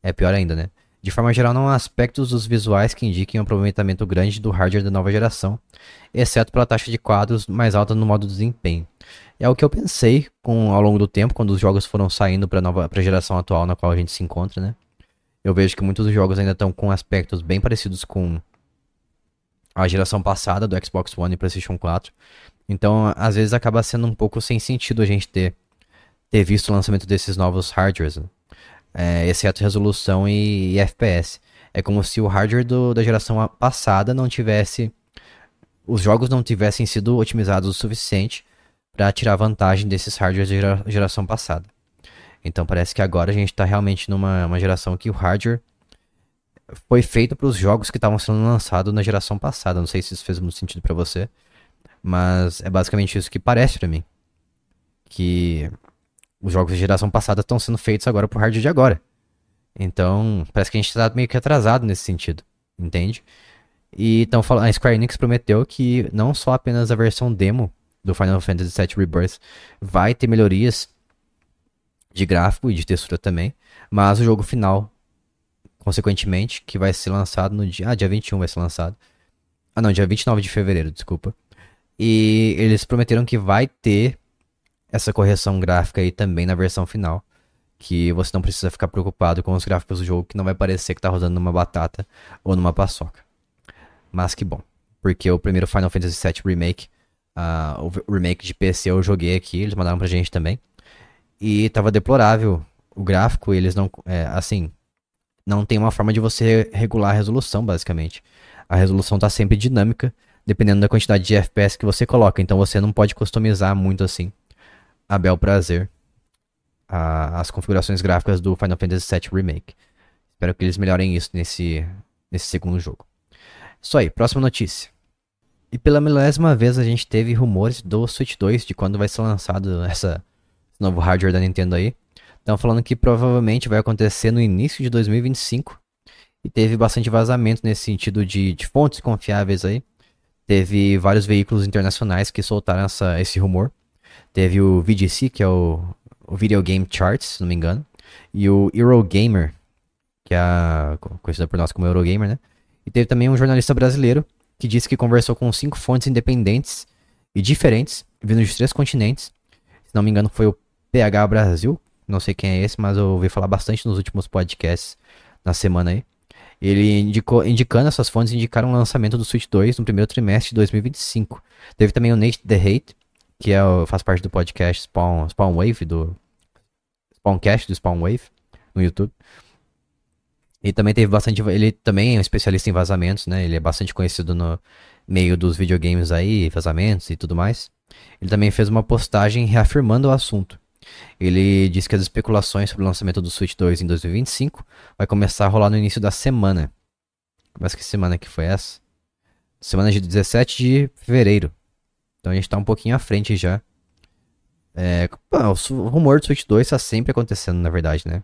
A: é pior ainda, né? De forma geral, não há aspectos dos visuais que indiquem um aproveitamento grande do hardware da nova geração, exceto pela taxa de quadros mais alta no modo desempenho. É o que eu pensei com, ao longo do tempo, quando os jogos foram saindo para a geração atual na qual a gente se encontra, né? Eu vejo que muitos dos jogos ainda estão com aspectos bem parecidos com a geração passada do Xbox One e PlayStation 4. Então, às vezes acaba sendo um pouco sem sentido a gente ter, ter visto o lançamento desses novos hardwares. Né? é, exceto resolução e, e, FPS. É como se o hardware do, da geração passada não tivesse. Os jogos não tivessem sido otimizados o suficiente para tirar vantagem desses hardwares da gera, geração passada. Então parece que agora a gente está realmente numa geração que o hardware foi feito para os jogos que estavam sendo lançados na geração passada. Não sei se isso fez muito sentido para você, mas é basicamente isso que parece para mim. Que os jogos da geração passada estão sendo feitos agora pro hardware de agora. Então, parece que a gente tá meio que atrasado nesse sentido, entende? E então a Square Enix prometeu que não só apenas a versão demo do Final Fantasy VII Rebirth vai ter melhorias de gráfico e de textura também, mas o jogo final, consequentemente, que vai ser lançado no dia, ah, dia 21 vai ser lançado. Ah, não, dia 29 de fevereiro, desculpa. E eles prometeram que vai ter essa correção gráfica aí também na versão final. Que você não precisa ficar preocupado com os gráficos do jogo, que não vai parecer que tá rodando numa batata ou numa paçoca. Mas que bom. Porque o primeiro Final Fantasy VII Remake, uh, o remake de PC eu joguei aqui, eles mandaram pra gente também. E tava deplorável o gráfico, eles não. É, assim. Não tem uma forma de você regular a resolução, basicamente. A resolução está sempre dinâmica, dependendo da quantidade de FPS que você coloca. Então você não pode customizar muito assim, a bel prazer, a, as configurações gráficas do Final Fantasy VII Remake. Espero que eles melhorem isso nesse, nesse segundo jogo. Isso aí, próxima notícia. E pela milésima vez a gente teve rumores do Switch 2, de quando vai ser lançado essa, esse novo hardware da Nintendo aí. Estão falando que provavelmente vai acontecer no início de 2025. E teve bastante vazamento nesse sentido de, de fontes confiáveis aí. Teve vários veículos internacionais que soltaram essa, esse rumor. Teve o VGC, que é o, o Video Game Charts, se não me engano. E o Eurogamer, que é a, conhecida por nós como Eurogamer, né? E teve também um jornalista brasileiro que disse que conversou com cinco fontes independentes e diferentes, vindo de três continentes. Se não me engano, foi o PH Brasil, não sei quem é esse, mas eu ouvi falar bastante nos últimos podcasts na semana aí. Ele indicou, indicando essas fontes, indicaram o lançamento do Switch 2 no primeiro trimestre de 2025. Teve também o Nate The Hate, que é, faz parte do podcast Spawn, Spawn Wave, do Spawncast do Spawn Wave, no YouTube. E também teve bastante. Ele também é um especialista em vazamentos, né? Ele é bastante conhecido no meio dos videogames aí, vazamentos e tudo mais. Ele também fez uma postagem reafirmando o assunto. Ele disse que as especulações sobre o lançamento do Switch 2 em 2025 vai começar a rolar no início da semana. Mas que semana que foi essa? Semana de 17 de fevereiro. Então a gente tá um pouquinho à frente já. É, o rumor do Switch 2 tá sempre acontecendo, na verdade, né?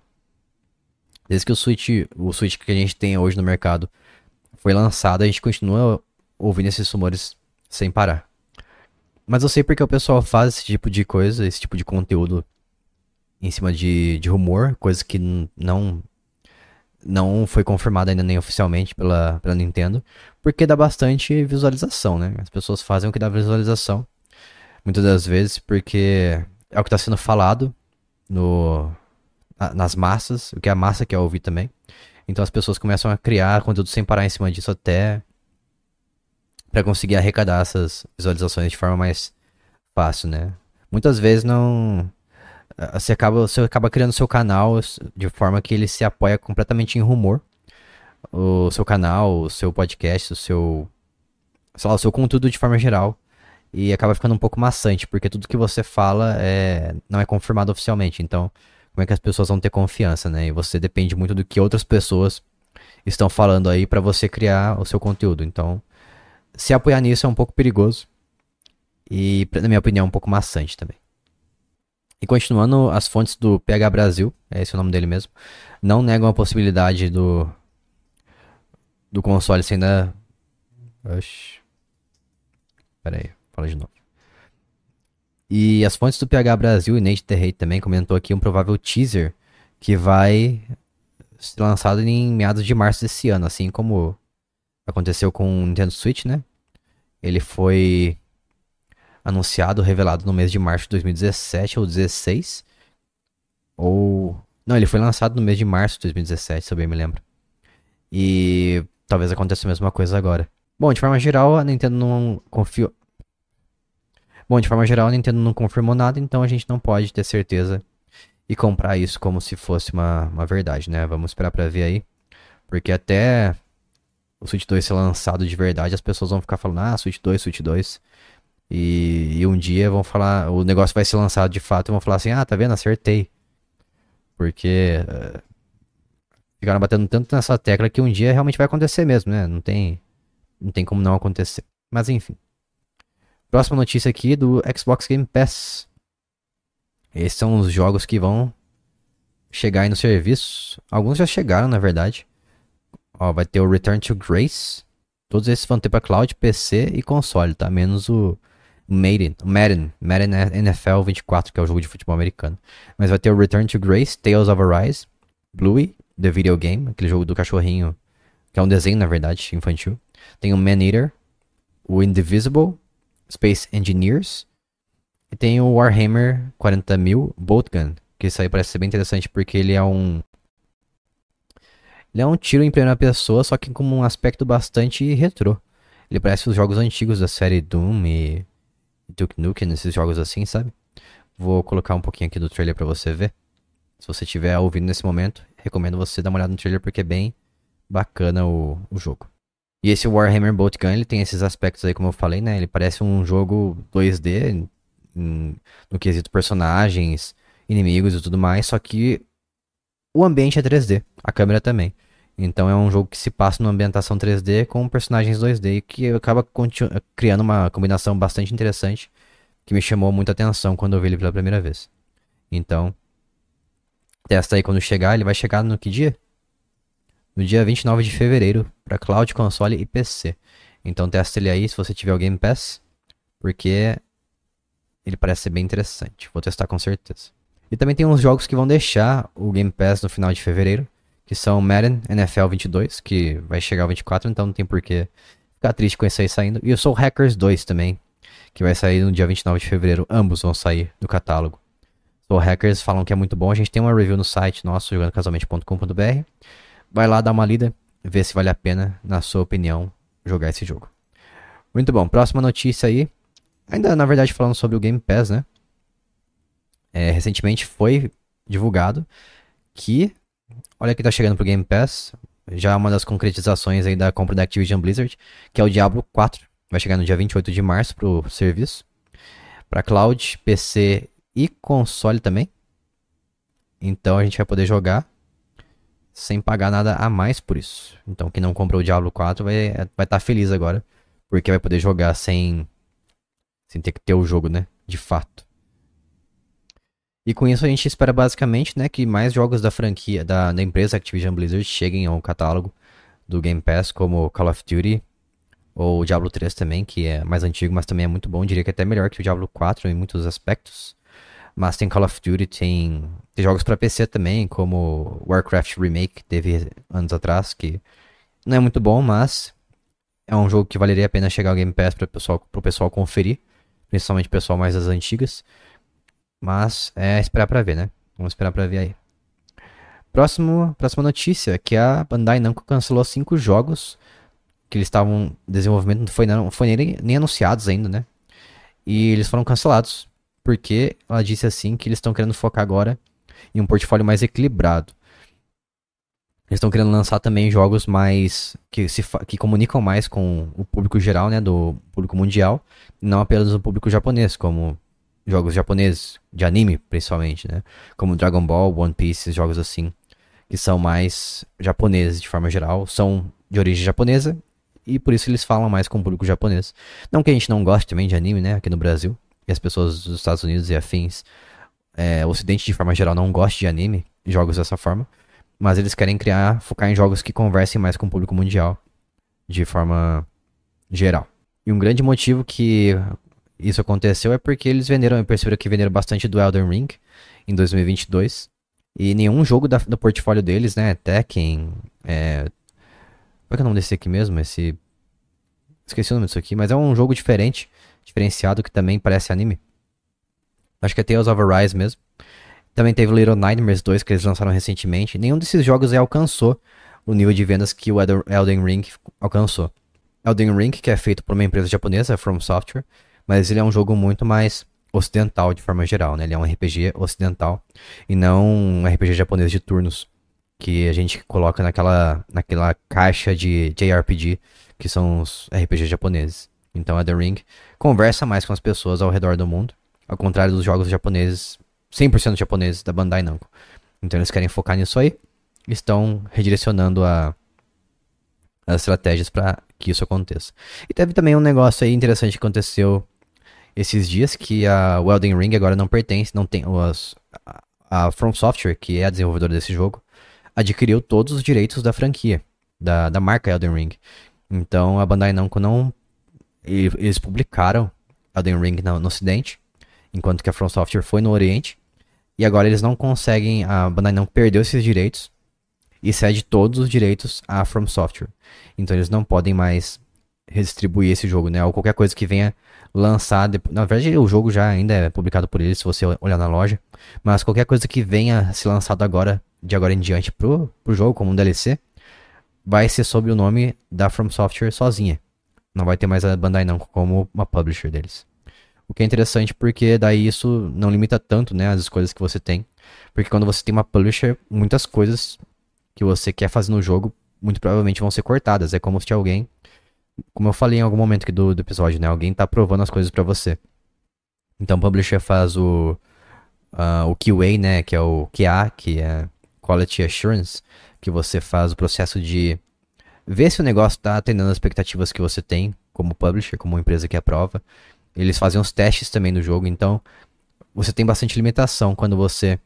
A: Desde que o Switch, o Switch que a gente tem hoje no mercado foi lançado, a gente continua ouvindo esses rumores sem parar. Mas eu sei porque o pessoal faz esse tipo de coisa, esse tipo de conteúdo em cima de, de rumor, coisa que não não foi confirmada ainda nem oficialmente pela, pela Nintendo, porque dá bastante visualização, né? As pessoas fazem o que dá visualização, muitas das vezes, porque é o que está sendo falado no, nas massas, o que a massa quer ouvir também. Então as pessoas começam a criar conteúdo sem parar em cima disso até para conseguir arrecadar essas visualizações de forma mais fácil, né? Muitas vezes não você acaba, você acaba criando seu canal de forma que ele se apoia completamente em rumor. O seu canal, o seu podcast, o seu. Sei lá, o seu conteúdo de forma geral. E acaba ficando um pouco maçante, porque tudo que você fala é, não é confirmado oficialmente. Então, como é que as pessoas vão ter confiança, né? E você depende muito do que outras pessoas estão falando aí para você criar o seu conteúdo. Então, se apoiar nisso é um pouco perigoso. E, na minha opinião, é um pouco maçante também. E continuando, as fontes do PH Brasil, é esse o nome dele mesmo, não negam a possibilidade do do console ser ainda. Oxi. Pera aí, fala de novo. E as fontes do PH Brasil e Nate The também comentou aqui um provável teaser que vai ser lançado em meados de março desse ano, assim como aconteceu com o Nintendo Switch, né? Ele foi anunciado, revelado no mês de março de 2017 ou 2016. Ou. Não, ele foi lançado no mês de março de 2017, se eu bem me lembro. E talvez aconteça a mesma coisa agora. Bom, de forma geral, a Nintendo não confiou. Bom, de forma geral, a Nintendo não confirmou nada, então a gente não pode ter certeza e comprar isso como se fosse uma, uma verdade, né? Vamos esperar pra ver aí. Porque até o Switch 2 ser lançado de verdade, as pessoas vão ficar falando, ah, Switch 2, Switch 2. E, e, um dia vão falar, o negócio vai ser lançado de fato e vão falar assim, ah, tá vendo, acertei. Porque uh, ficaram batendo tanto nessa tecla que um dia realmente vai acontecer mesmo, né? Não tem, não tem como não acontecer. Mas enfim. Próxima notícia aqui do Xbox Game Pass. Esses são os jogos que vão chegar aí no serviço. Alguns já chegaram, na verdade. Ó, vai ter o Return to Grace. Todos esses vão ter para cloud, PC e console, tá? Menos o Madden, Madden, Madden NFL 24, que é o jogo de futebol americano. Mas vai ter o Return to Grace, Tales of Arise, Bluey, The Video Game, aquele jogo do cachorrinho, que é um desenho, na verdade, infantil. Tem o Man Eater, o Indivisible, Space Engineers, e tem o Warhammer 40.000 Bolt Gun, que isso aí parece ser bem interessante porque ele é um ele é um tiro em primeira pessoa, só que com um aspecto bastante retrô. Ele parece os jogos antigos da série Doom e Duke Nukem, esses jogos assim, sabe? Vou colocar um pouquinho aqui do trailer para você ver. Se você estiver ouvindo nesse momento, recomendo você dar uma olhada no trailer porque é bem bacana o, o jogo. E esse Warhammer Bolt Gun, ele tem esses aspectos aí, como eu falei, né? Ele parece um jogo 2D em, no quesito personagens, inimigos e tudo mais, só que o ambiente é 3D, a câmera também. Então é um jogo que se passa numa ambientação 3D com personagens 2D e que acaba criando uma combinação bastante interessante que me chamou muita atenção quando eu vi ele pela primeira vez. Então, testa aí quando chegar, ele vai chegar no que dia? No dia 29 de fevereiro para cloud, console e PC. Então testa ele aí se você tiver o Game Pass, porque ele parece ser bem interessante. Vou testar com certeza. E também tem uns jogos que vão deixar o Game Pass no final de fevereiro que são Madden NFL 22, que vai chegar ao 24, então não tem porquê ficar triste com esse aí saindo. E o Soul Hackers 2 também, que vai sair no dia 29 de fevereiro. Ambos vão sair do catálogo. Soul Hackers falam que é muito bom. A gente tem uma review no site nosso, jogandocasualmente.com.br. Vai lá dar uma lida, ver se vale a pena, na sua opinião, jogar esse jogo. Muito bom, próxima notícia aí. Ainda, na verdade, falando sobre o Game Pass, né? É, recentemente foi divulgado que Olha que tá chegando pro Game Pass. Já é uma das concretizações aí da compra da Activision Blizzard, que é o Diablo 4. Vai chegar no dia 28 de março pro serviço. Para cloud, PC e console também. Então a gente vai poder jogar sem pagar nada a mais por isso. Então quem não comprou o Diablo 4 vai estar vai tá feliz agora, porque vai poder jogar sem sem ter que ter o jogo, né? De fato. E com isso a gente espera basicamente né, que mais jogos da franquia, da, da empresa Activision Blizzard cheguem ao catálogo do Game Pass, como Call of Duty ou Diablo 3 também, que é mais antigo, mas também é muito bom. Diria que é até melhor que o Diablo 4 em muitos aspectos. Mas tem Call of Duty, tem, tem jogos para PC também, como Warcraft Remake, que teve anos atrás, que não é muito bom, mas é um jogo que valeria a pena chegar ao Game Pass para pessoal, pessoal conferir, principalmente o pessoal mais das antigas. Mas é esperar pra ver, né? Vamos esperar pra ver aí. Próximo, próxima notícia, que a Bandai Namco cancelou cinco jogos que eles estavam em desenvolvimento, não foi, não foi nem, nem anunciados ainda, né? E eles foram cancelados, porque ela disse assim que eles estão querendo focar agora em um portfólio mais equilibrado. Eles estão querendo lançar também jogos mais que se que comunicam mais com o público geral, né, do público mundial, não apenas o público japonês, como jogos japoneses, de anime principalmente, né? Como Dragon Ball, One Piece, jogos assim, que são mais japoneses de forma geral, são de origem japonesa e por isso eles falam mais com o público japonês. Não que a gente não goste também de anime, né? Aqui no Brasil, e as pessoas dos Estados Unidos e afins, é, o Ocidente de forma geral não gosta de anime, jogos dessa forma, mas eles querem criar, focar em jogos que conversem mais com o público mundial, de forma geral. E um grande motivo que isso aconteceu é porque eles venderam, perceberam que venderam bastante do Elden Ring em 2022. E nenhum jogo da, do portfólio deles, né? Tekken. É... Qual é, que é o nome desse aqui mesmo? Esse. Esqueci o nome disso aqui, mas é um jogo diferente, diferenciado, que também parece anime. Acho que é Tales of Arise mesmo. Também teve Little Nightmares 2 que eles lançaram recentemente. Nenhum desses jogos alcançou o nível de vendas que o Elden Ring alcançou. Elden Ring, que é feito por uma empresa japonesa, From Software, mas ele é um jogo muito mais ocidental de forma geral, né? Ele é um RPG ocidental e não um RPG japonês de turnos que a gente coloca naquela, naquela caixa de JRPG que são os RPGs japoneses. Então, The Ring conversa mais com as pessoas ao redor do mundo, ao contrário dos jogos japoneses, 100% japoneses da Bandai Namco. Então, eles querem focar nisso aí, estão redirecionando a, as estratégias para que isso aconteça. E teve também um negócio aí interessante que aconteceu esses dias que a Elden Ring agora não pertence, não tem as, a From Software, que é a desenvolvedora desse jogo, adquiriu todos os direitos da franquia, da, da marca Elden Ring. Então a Bandai Namco não eles publicaram Elden Ring no, no ocidente, enquanto que a From Software foi no oriente. E agora eles não conseguem, a Bandai Namco perdeu esses direitos e cede todos os direitos à From Software. Então eles não podem mais redistribuir esse jogo, né? Ou qualquer coisa que venha lançar. Na verdade, o jogo já ainda é publicado por eles, se você olhar na loja. Mas qualquer coisa que venha se lançado agora, de agora em diante, pro, pro jogo, como um DLC, vai ser sob o nome da From Software sozinha. Não vai ter mais a Bandai não como uma publisher deles. O que é interessante porque daí isso não limita tanto, né, as escolhas que você tem. Porque quando você tem uma publisher, muitas coisas que você quer fazer no jogo, muito provavelmente vão ser cortadas. É como se alguém, como eu falei em algum momento aqui do, do episódio, né? Alguém tá provando as coisas para você. Então o publisher faz o, uh, o QA, né? Que é o QA, que é Quality Assurance, que você faz o processo de ver se o negócio está atendendo as expectativas que você tem como publisher, como empresa que aprova. Eles fazem os testes também do jogo, então você tem bastante limitação quando você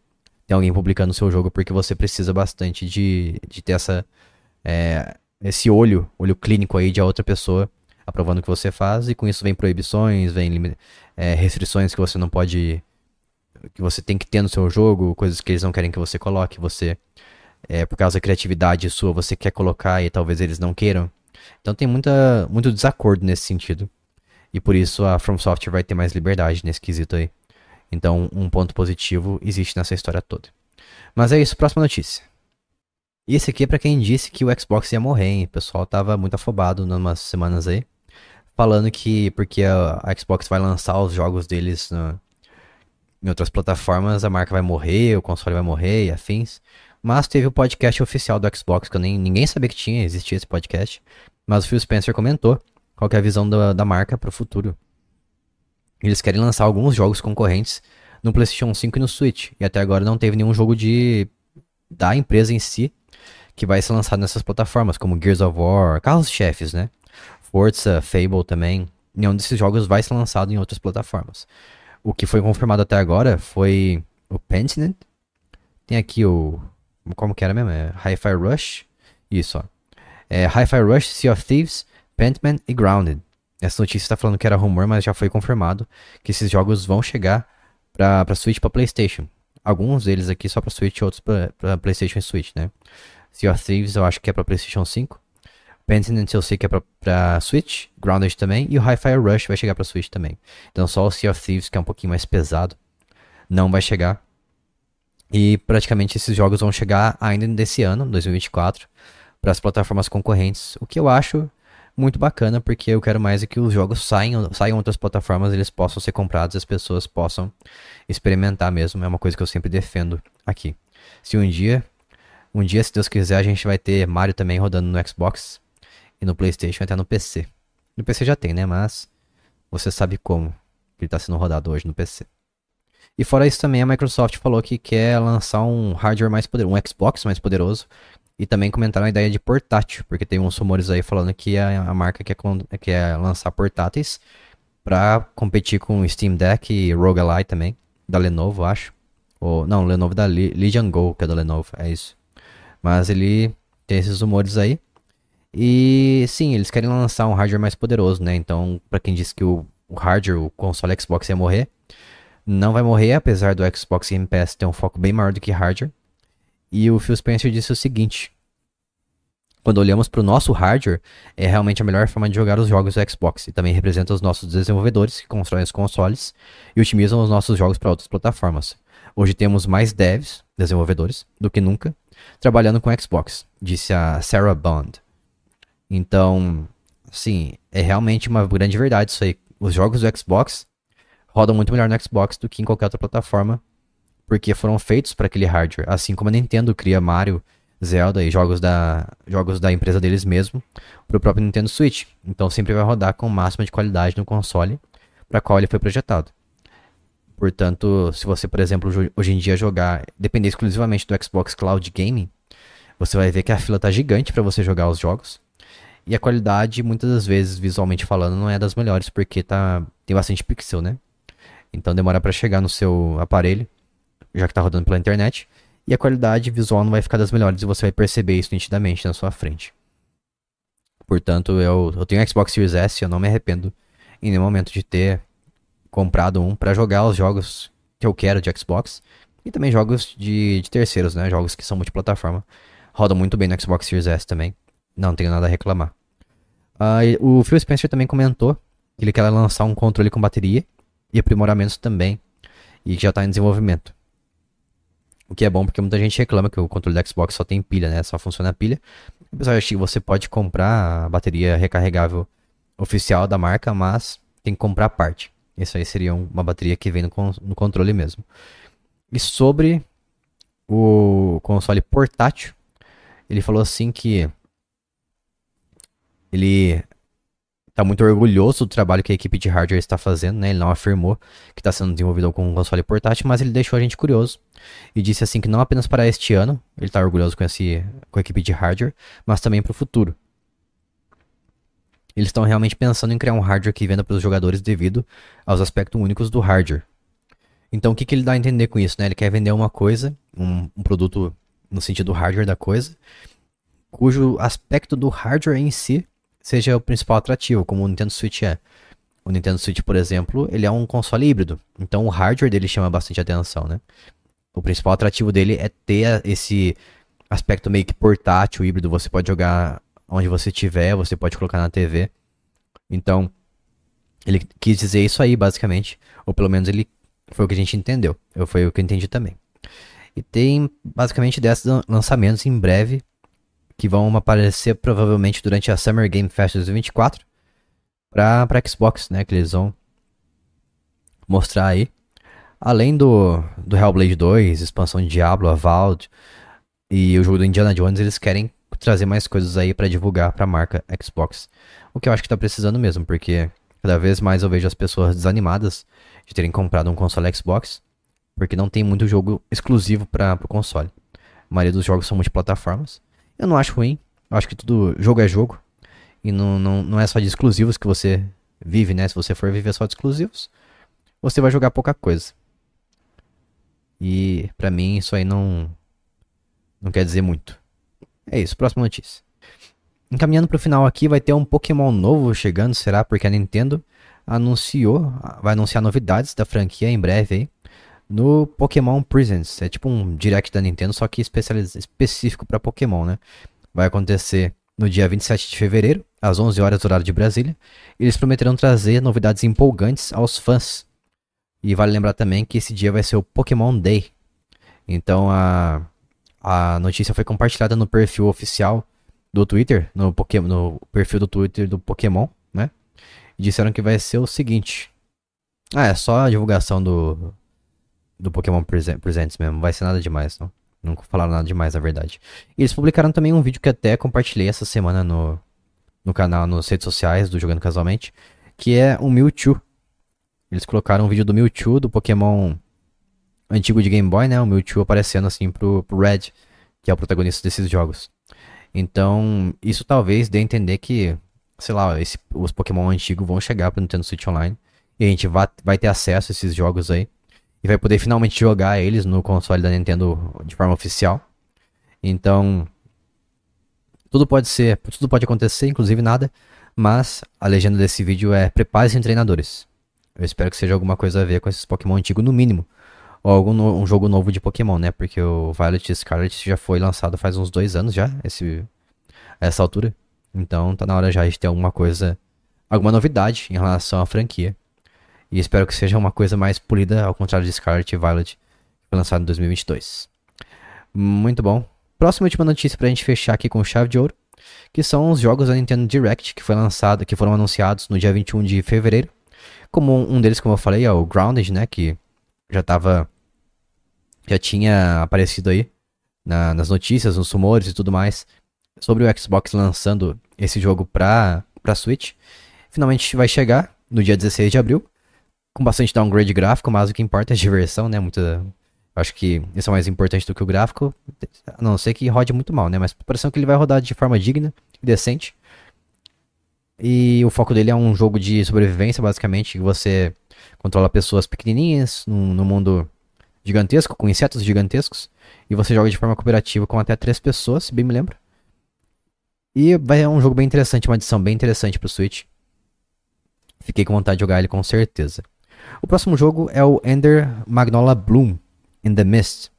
A: tem alguém publicando o seu jogo, porque você precisa bastante de, de ter essa, é, esse olho, olho clínico aí de outra pessoa aprovando o que você faz, e com isso vem proibições, vem é, restrições que você não pode. que você tem que ter no seu jogo, coisas que eles não querem que você coloque, você. É, por causa da criatividade sua, você quer colocar e talvez eles não queiram. Então tem muita, muito desacordo nesse sentido. E por isso a From Software vai ter mais liberdade nesse quesito aí. Então, um ponto positivo existe nessa história toda. Mas é isso, próxima notícia. E esse aqui é para quem disse que o Xbox ia morrer, hein? O pessoal tava muito afobado umas semanas aí. Falando que porque a, Xbox vai lançar os jogos deles no, em outras plataformas, a marca vai morrer, o console vai morrer e afins. Mas teve o podcast oficial do Xbox, que eu nem, ninguém sabia que tinha, existia esse podcast. Mas o Phil Spencer comentou qual é a visão da, da marca para o futuro. Eles querem lançar alguns jogos concorrentes no PlayStation 5 e no Switch. E até agora não teve nenhum jogo de da empresa em si que vai ser lançado nessas plataformas, como Gears of War, carros-chefes, né? Forza, Fable também. Nenhum desses jogos vai ser lançado em outras plataformas. O que foi confirmado até agora foi o Pentiment. Tem aqui o. Como que era mesmo? É Hi-Fi Rush. Isso, ó. É Hi-Fi Rush, Sea of Thieves, Pentiment e Grounded. Essa notícia está falando que era rumor, mas já foi confirmado que esses jogos vão chegar para Switch e pra PlayStation. Alguns deles aqui só pra Switch, outros pra PlayStation e Switch, né? Sea of Thieves eu acho que é pra PlayStation 5. Pentiment eu sei que é pra, pra Switch, Grounded também, e o Hi-Fi Rush vai chegar pra Switch também. Então só o Sea of Thieves, que é um pouquinho mais pesado, não vai chegar. E praticamente esses jogos vão chegar ainda desse ano, 2024, para as plataformas concorrentes, o que eu acho muito bacana, porque eu quero mais é que os jogos saiam, saiam outras plataformas, eles possam ser comprados, as pessoas possam experimentar mesmo. É uma coisa que eu sempre defendo aqui. Se um dia, um dia, se Deus quiser, a gente vai ter Mario também rodando no Xbox e no PlayStation, até no PC. No PC já tem, né? Mas você sabe como ele está sendo rodado hoje no PC. E fora isso também a Microsoft falou que quer lançar um hardware mais poderoso, um Xbox mais poderoso e também comentaram a ideia de portátil, porque tem uns rumores aí falando que a, a marca quer, quer lançar portáteis para competir com o Steam Deck e Rogue Ally também, da Lenovo, acho. Ou, não, Lenovo da Legion Go, que é da Lenovo, é isso. Mas ele tem esses rumores aí. E sim, eles querem lançar um hardware mais poderoso, né? Então, para quem disse que o, o hardware, o console Xbox ia morrer, não vai morrer, apesar do Xbox Game Pass ter um foco bem maior do que hardware. E o Phil Spencer disse o seguinte: quando olhamos para o nosso hardware, é realmente a melhor forma de jogar os jogos do Xbox e também representa os nossos desenvolvedores que constroem os consoles e otimizam os nossos jogos para outras plataformas. Hoje temos mais devs, desenvolvedores, do que nunca, trabalhando com Xbox, disse a Sarah Bond. Então, sim, é realmente uma grande verdade isso aí. Os jogos do Xbox rodam muito melhor no Xbox do que em qualquer outra plataforma porque foram feitos para aquele hardware. Assim como a Nintendo cria Mario, Zelda e jogos da, jogos da empresa deles mesmo para o próprio Nintendo Switch. Então sempre vai rodar com o máximo de qualidade no console para qual ele foi projetado. Portanto, se você, por exemplo, hoje em dia jogar, depender exclusivamente do Xbox Cloud Gaming, você vai ver que a fila tá gigante para você jogar os jogos. E a qualidade, muitas das vezes, visualmente falando, não é das melhores, porque tá, tem bastante pixel, né? Então demora para chegar no seu aparelho já que está rodando pela internet, e a qualidade visual não vai ficar das melhores e você vai perceber isso nitidamente na sua frente. Portanto, eu, eu tenho Xbox Series S eu não me arrependo em nenhum momento de ter comprado um para jogar os jogos que eu quero de Xbox e também jogos de, de terceiros, né? Jogos que são multiplataforma. Rodam muito bem no Xbox Series S também. Não tenho nada a reclamar. Uh, o Phil Spencer também comentou que ele quer lançar um controle com bateria e aprimoramentos também, e já está em desenvolvimento. O que é bom porque muita gente reclama que o controle do Xbox só tem pilha, né? Só funciona a pilha. Apesar de que você pode comprar a bateria recarregável oficial da marca, mas tem que comprar a parte. Isso aí seria uma bateria que vem no, no controle mesmo. E sobre o console portátil, ele falou assim que ele tá muito orgulhoso do trabalho que a equipe de hardware está fazendo, né? Ele não afirmou que está sendo desenvolvido com um console portátil, mas ele deixou a gente curioso e disse assim que não apenas para este ano, ele está orgulhoso com, esse, com a equipe de hardware, mas também para o futuro. Eles estão realmente pensando em criar um hardware que venda para os jogadores devido aos aspectos únicos do hardware. Então o que, que ele dá a entender com isso? Né? Ele quer vender uma coisa, um, um produto no sentido hardware da coisa, cujo aspecto do hardware em si seja o principal atrativo, como o Nintendo Switch é. O Nintendo Switch, por exemplo, ele é um console híbrido, então o hardware dele chama bastante atenção, né? O principal atrativo dele é ter esse aspecto meio que portátil, híbrido, você pode jogar onde você estiver, você pode colocar na TV. Então, ele quis dizer isso aí, basicamente, ou pelo menos ele foi o que a gente entendeu. Eu foi o que eu entendi também. E tem basicamente 10 lançamentos em breve que vão aparecer provavelmente durante a Summer Game Fest 2024 para Xbox, né? Que eles vão mostrar aí. Além do, do Hellblade 2, expansão de Diablo, Avald e o jogo do Indiana Jones, eles querem trazer mais coisas aí para divulgar para a marca Xbox. O que eu acho que tá precisando mesmo, porque cada vez mais eu vejo as pessoas desanimadas de terem comprado um console Xbox, porque não tem muito jogo exclusivo para o console. A maioria dos jogos são multiplataformas. Eu não acho ruim. Eu acho que tudo jogo é jogo. E não, não, não é só de exclusivos que você vive, né? Se você for viver só de exclusivos, você vai jogar pouca coisa. E pra mim isso aí não não quer dizer muito. É isso, próxima notícia. Encaminhando pro final aqui, vai ter um Pokémon novo chegando, será? Porque a Nintendo anunciou, vai anunciar novidades da franquia em breve aí no Pokémon Presents. É tipo um direct da Nintendo, só que específico para Pokémon, né? Vai acontecer no dia 27 de fevereiro, às 11 horas horário de Brasília. Eles prometeram trazer novidades empolgantes aos fãs. E vale lembrar também que esse dia vai ser o Pokémon Day. Então a, a notícia foi compartilhada no perfil oficial do Twitter, no, Pokémon, no perfil do Twitter do Pokémon, né? E disseram que vai ser o seguinte. Ah, é só a divulgação do, do Pokémon Presents mesmo. Vai ser nada demais, não. Nunca falaram nada demais, na verdade. E eles publicaram também um vídeo que até compartilhei essa semana no, no canal, nas redes sociais do Jogando Casualmente, que é o Mewtwo. Eles colocaram um vídeo do Mewtwo, do Pokémon antigo de Game Boy, né? O Mewtwo aparecendo assim pro, pro Red, que é o protagonista desses jogos. Então, isso talvez dê a entender que, sei lá, esse, os Pokémon antigos vão chegar pro Nintendo Switch Online. E a gente vai, vai ter acesso a esses jogos aí e vai poder finalmente jogar eles no console da Nintendo de forma oficial. Então, tudo pode ser, tudo pode acontecer, inclusive nada, mas a legenda desse vídeo é prepare-se treinadores. Eu espero que seja alguma coisa a ver com esses Pokémon antigos no mínimo. Ou algum no, um jogo novo de Pokémon, né? Porque o Violet Scarlet já foi lançado faz uns dois anos já, esse, essa altura. Então tá na hora já de ter alguma coisa, alguma novidade em relação à franquia. E espero que seja uma coisa mais polida, ao contrário de Scarlet e Violet, que foi lançado em 2022. Muito bom. Próxima última notícia pra gente fechar aqui com chave de ouro, que são os jogos da Nintendo Direct que foi lançado, que foram anunciados no dia 21 de fevereiro. Como um deles, como eu falei, é o Grounded, né, que já tava já tinha aparecido aí na, nas notícias, nos rumores e tudo mais sobre o Xbox lançando esse jogo pra, pra Switch. Finalmente vai chegar no dia 16 de abril com bastante downgrade gráfico, mas o que importa é a diversão, né? Muita, acho que isso é mais importante do que o gráfico, a não ser que rode muito mal, né? Mas parece que ele vai rodar de forma digna e decente. E o foco dele é um jogo de sobrevivência, basicamente, que você controla pessoas pequenininhas no, no mundo gigantesco, com insetos gigantescos, e você joga de forma cooperativa com até três pessoas, se bem me lembro. E vai é um jogo bem interessante, uma edição bem interessante pro Switch. Fiquei com vontade de jogar ele com certeza. O próximo jogo é o Ender Magnolia Bloom in the Mist,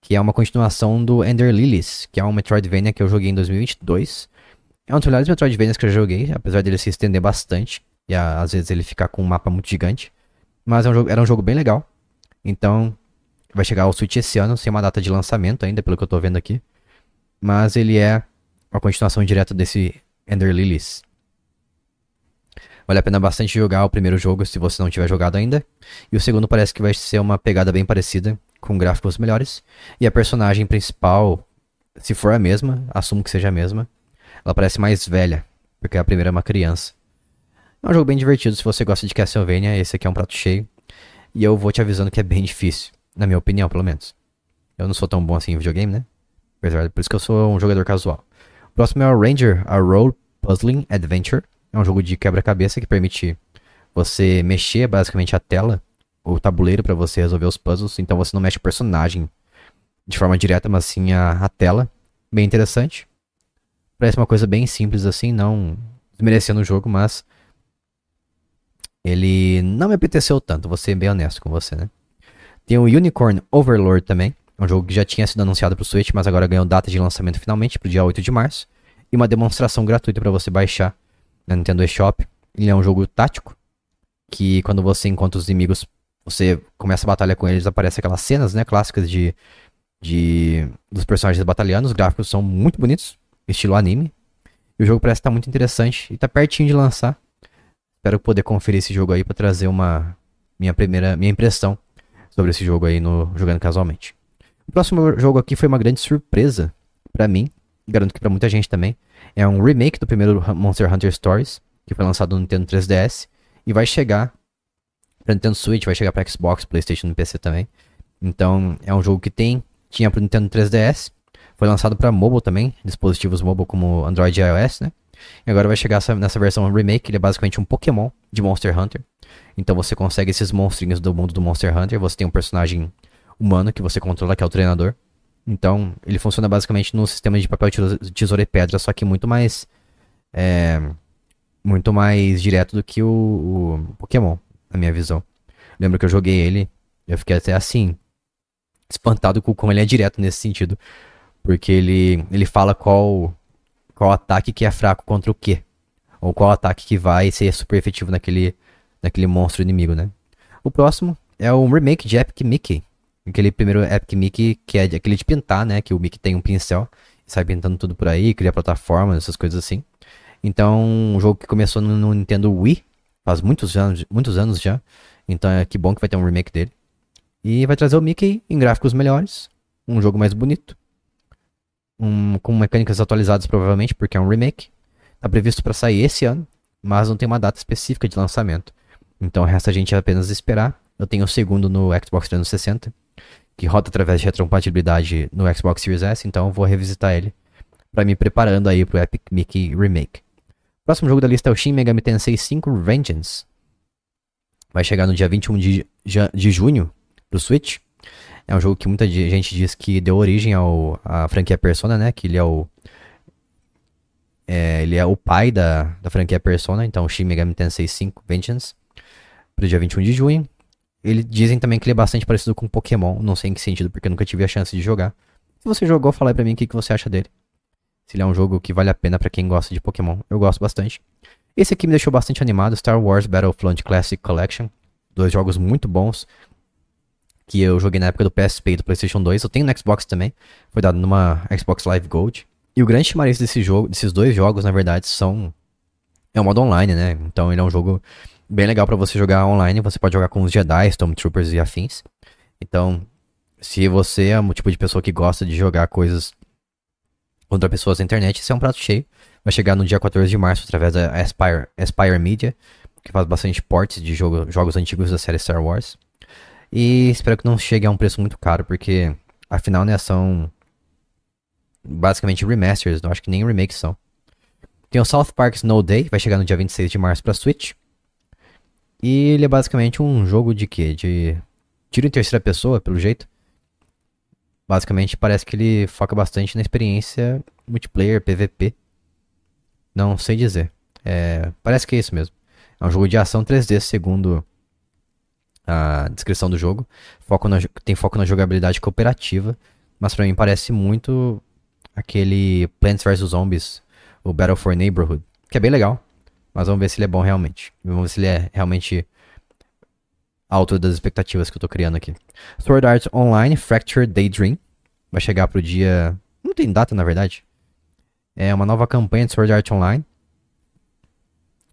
A: que é uma continuação do Ender Lilies, que é um Metroidvania que eu joguei em 2022. É um dos melhores Metroidvanias que eu joguei, apesar dele se estender bastante e às vezes ele ficar com um mapa muito gigante. Mas é um jogo, era um jogo bem legal. Então, vai chegar ao Switch esse ano, sem uma data de lançamento ainda, pelo que eu tô vendo aqui. Mas ele é uma continuação direta desse Ender Lilies. Vale a pena bastante jogar o primeiro jogo se você não tiver jogado ainda. E o segundo parece que vai ser uma pegada bem parecida, com gráficos melhores. E a personagem principal, se for a mesma, assumo que seja a mesma, ela parece mais velha, porque a primeira é uma criança. É um jogo bem divertido, se você gosta de Castlevania, esse aqui é um prato cheio. E eu vou te avisando que é bem difícil, na minha opinião, pelo menos. Eu não sou tão bom assim em videogame, né? Por isso que eu sou um jogador casual. O próximo é o Ranger, a Role Puzzling Adventure. É um jogo de quebra-cabeça que permite você mexer basicamente a tela, o tabuleiro para você resolver os puzzles. Então você não mexe o personagem de forma direta, mas sim a, a tela. Bem interessante. Parece uma coisa bem simples assim, não desmerecendo o jogo, mas ele não me apeteceu tanto, vou ser bem honesto com você, né? Tem o Unicorn Overlord também, é um jogo que já tinha sido anunciado para o Switch, mas agora ganhou data de lançamento finalmente para o dia 8 de março. E uma demonstração gratuita para você baixar na Nintendo eShop. Ele é um jogo tático, que quando você encontra os inimigos, você começa a batalha com eles, aparecem aquelas cenas, né, clássicas de, de dos personagens batalhando. Os gráficos são muito bonitos, estilo anime. E o jogo parece estar muito interessante e tá pertinho de lançar. Espero poder conferir esse jogo aí para trazer uma minha primeira minha impressão sobre esse jogo aí no jogando casualmente. O próximo jogo aqui foi uma grande surpresa para mim, garanto que para muita gente também. É um remake do primeiro Monster Hunter Stories, que foi lançado no Nintendo 3DS e vai chegar para Nintendo Switch, vai chegar para Xbox, PlayStation e PC também. Então, é um jogo que tem tinha para Nintendo 3DS foi lançado para mobile também, dispositivos mobile como Android e iOS, né? E agora vai chegar nessa versão remake, ele é basicamente um Pokémon de Monster Hunter. Então você consegue esses monstrinhos do mundo do Monster Hunter, você tem um personagem humano que você controla, que é o treinador. Então, ele funciona basicamente no sistema de papel, tesoura e pedra, só que muito mais. É, muito mais direto do que o, o, Pokémon, na minha visão. Lembro que eu joguei ele, eu fiquei até assim, espantado com como ele é direto nesse sentido. Porque ele, ele fala qual, qual ataque que é fraco contra o quê. Ou qual ataque que vai ser super efetivo naquele, naquele monstro inimigo, né? O próximo é o remake de Epic Mickey. Aquele primeiro Epic Mickey, que é aquele de pintar, né? Que o Mickey tem um pincel e sai pintando tudo por aí, cria plataformas, essas coisas assim. Então, um jogo que começou no, no Nintendo Wii, faz muitos anos, muitos anos já. Então é que bom que vai ter um remake dele. E vai trazer o Mickey em gráficos melhores, um jogo mais bonito um, com mecânicas atualizadas provavelmente, porque é um remake. Está previsto para sair esse ano, mas não tem uma data específica de lançamento. Então resta a gente apenas esperar. Eu tenho o segundo no Xbox 360, que roda através de retrocompatibilidade no Xbox Series S, então eu vou revisitar ele para me preparando aí pro Epic Mickey Remake. Próximo jogo da lista é o Shin Megami Tensei 5 Vengeance. Vai chegar no dia 21 de, de junho pro Switch. É um jogo que muita gente diz que deu origem ao, à franquia Persona, né? Que ele é o. É, ele é o pai da, da franquia Persona, então Shin Megami Tensei 5 Vengeance, para o dia 21 de junho. Eles dizem também que ele é bastante parecido com Pokémon, não sei em que sentido, porque eu nunca tive a chance de jogar. Se você jogou, fala aí mim o que, que você acha dele. Se ele é um jogo que vale a pena para quem gosta de Pokémon. Eu gosto bastante. Esse aqui me deixou bastante animado, Star Wars Battlefront Classic Collection. Dois jogos muito bons, que eu joguei na época do PSP e do PlayStation 2. Eu tenho no Xbox também. Foi dado numa Xbox Live Gold. E o grande chamariz desse jogo, desses dois jogos, na verdade, são é o modo online, né? Então ele é um jogo bem legal para você jogar online. Você pode jogar com os Jedi, Stormtroopers e afins. Então, se você é o tipo de pessoa que gosta de jogar coisas contra pessoas na internet, isso é um prato cheio. Vai chegar no dia 14 de março através da Aspire, Aspire Media, que faz bastante portes de jogo, jogos antigos da série Star Wars. E espero que não chegue a um preço muito caro, porque afinal, né, são basicamente remasters, não acho que nem remakes são. Tem o South Park Snow Day, vai chegar no dia 26 de março pra Switch. E ele é basicamente um jogo de quê? De tiro em terceira pessoa, pelo jeito. Basicamente parece que ele foca bastante na experiência multiplayer, PVP. Não sei dizer. É, parece que é isso mesmo. É um jogo de ação 3D, segundo a descrição do jogo. Foco na, tem foco na jogabilidade cooperativa, mas para mim parece muito aquele Plants vs Zombies, o Battle for Neighborhood, que é bem legal, mas vamos ver se ele é bom realmente. Vamos ver se ele é realmente alto das expectativas que eu tô criando aqui. Sword Art Online Fractured Daydream vai chegar pro dia, não tem data na verdade. É uma nova campanha de Sword Art Online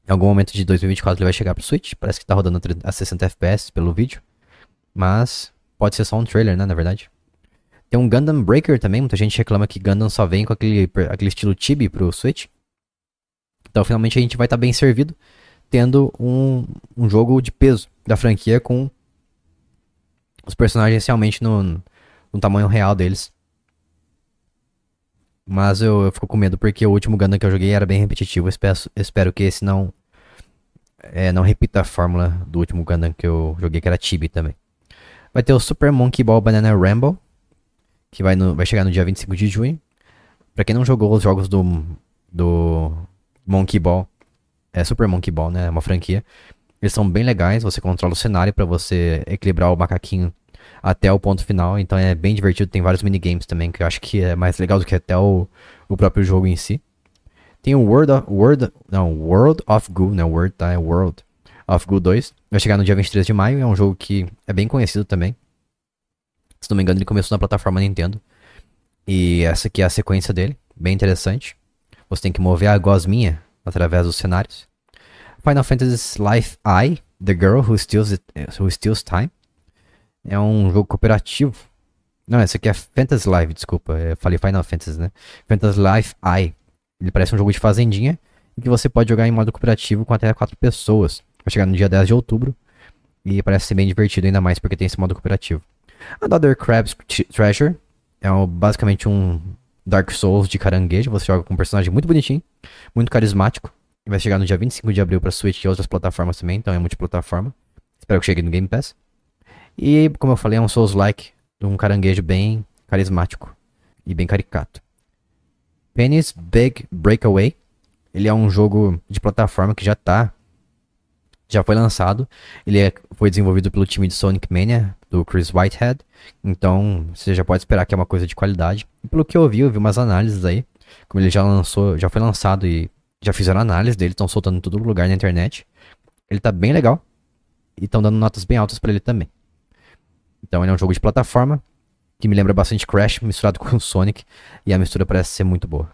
A: em algum momento de 2024 ele vai chegar pro Switch. Parece que tá rodando a 60 FPS pelo vídeo. Mas pode ser só um trailer, né? Na verdade. Tem um Gundam Breaker também, muita gente reclama que Gundam só vem com aquele, aquele estilo Chibi pro Switch. Então finalmente a gente vai estar tá bem servido, tendo um, um jogo de peso da franquia com os personagens realmente no, no tamanho real deles. Mas eu, eu, fico com medo porque o último Gundam que eu joguei era bem repetitivo. Espero, espero que esse não é, não repita a fórmula do último Gundam que eu joguei, que era Chibi também. Vai ter o Super Monkey Ball Banana Ramble, que vai, no, vai chegar no dia 25 de junho. Pra quem não jogou os jogos do, do Monkey Ball, é Super Monkey Ball, né? É uma franquia. Eles são bem legais, você controla o cenário para você equilibrar o macaquinho até o ponto final, então é bem divertido. Tem vários minigames também que eu acho que é mais legal do que até o, o próprio jogo em si. Tem o World of, World, não, World of Goo, né? World, tá? É World of Goo 2. Vai chegar no dia 23 de maio. É um jogo que é bem conhecido também. Se não me engano, ele começou na plataforma Nintendo. E essa aqui é a sequência dele. Bem interessante. Você tem que mover a gosminha através dos cenários. Final Fantasy Life I, The Girl Who Steals, it, Who Steals Time. É um jogo cooperativo. Não, esse aqui é Fantasy Life, desculpa. Eu falei Final Fantasy, né? Fantasy Life I. Ele parece um jogo de fazendinha em que você pode jogar em modo cooperativo com até 4 pessoas. Vai chegar no dia 10 de outubro e parece ser bem divertido ainda mais porque tem esse modo cooperativo. Another Crab's Treasure é um, basicamente um Dark Souls de caranguejo. Você joga com um personagem muito bonitinho, muito carismático. E vai chegar no dia 25 de abril para Switch e outras plataformas também, então é multiplataforma. Espero que chegue no Game Pass. E, como eu falei, é um Souls-like de um caranguejo bem carismático e bem caricato. Penny's Big Breakaway. Ele é um jogo de plataforma que já tá. Já foi lançado. Ele é, foi desenvolvido pelo time de Sonic Mania, do Chris Whitehead. Então, você já pode esperar que é uma coisa de qualidade. E pelo que eu vi, eu vi umas análises aí. Como ele já lançou, já foi lançado e já fizeram análise dele, estão soltando em todo lugar na internet. Ele tá bem legal. E estão dando notas bem altas para ele também. Então ele é um jogo de plataforma que me lembra bastante Crash misturado com Sonic, e a mistura parece ser muito boa.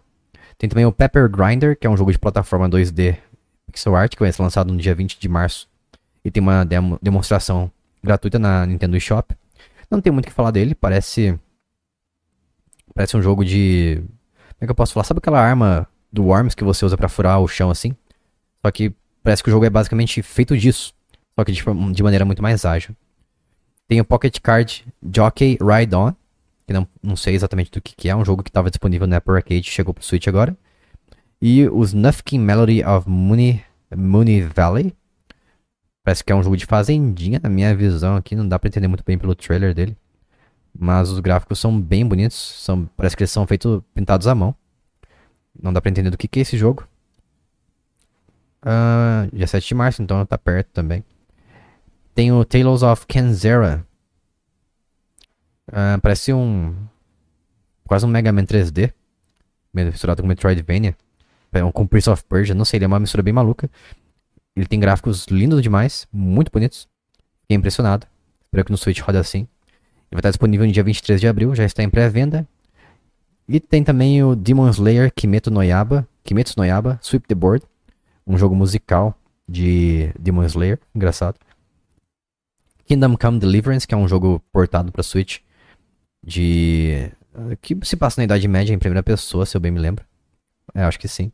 A: Tem também o Pepper Grinder, que é um jogo de plataforma 2D pixel art, que vai ser lançado no dia 20 de março, e tem uma demo, demonstração gratuita na Nintendo Shop. Não tem muito o que falar dele, parece parece um jogo de como é que eu posso falar? Sabe aquela arma do Worms que você usa para furar o chão assim? Só que parece que o jogo é basicamente feito disso, só que de, de maneira muito mais ágil. Tem o Pocket Card Jockey Ride On, que não, não sei exatamente do que, que é, um jogo que estava disponível no Apple Arcade, chegou pro Switch agora. E os Nufkin Melody of Mooney, Mooney Valley. Parece que é um jogo de fazendinha, na minha visão aqui, não dá pra entender muito bem pelo trailer dele. Mas os gráficos são bem bonitos, são, parece que eles são feitos pintados à mão. Não dá pra entender do que, que é esse jogo. Uh, dia 7 de março, então tá perto também. Tem o Tales of Kenzera. Uh, parece um. Quase um Mega Man 3D. Misturado com Metroidvania. É um com Prince of Persia. Não sei, ele é uma mistura bem maluca. Ele tem gráficos lindos demais. Muito bonitos. Fiquei impressionado. Espero que no Switch roda assim. Ele vai estar disponível no dia 23 de abril. Já está em pré-venda. E tem também o Demon Slayer Kimetsu no Yaba. Kimetsu no Yaba. Sweep the Board. Um jogo musical de Demon Slayer. Engraçado. Kingdom Come Deliverance, que é um jogo portado para Switch de que se passa na Idade Média em primeira pessoa, se eu bem me lembro. É, acho que sim.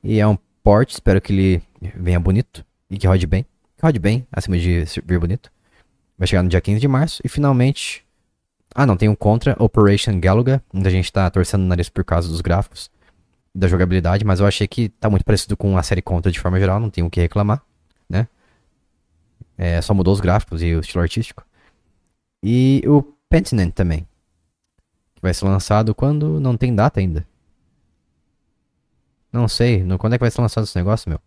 A: E é um port, espero que ele venha bonito e que rode bem. Que rode bem, acima de vir bonito. Vai chegar no dia 15 de março. E finalmente. Ah, não, tem um contra Operation Galuga, onde a gente tá torcendo o nariz por causa dos gráficos da jogabilidade, mas eu achei que tá muito parecido com a série Contra de forma geral, não tenho o que reclamar, né? É, só mudou os gráficos e o estilo artístico. E o Pentinent também. Que vai ser lançado quando não tem data ainda. Não sei. No, quando é que vai ser lançado esse negócio, meu?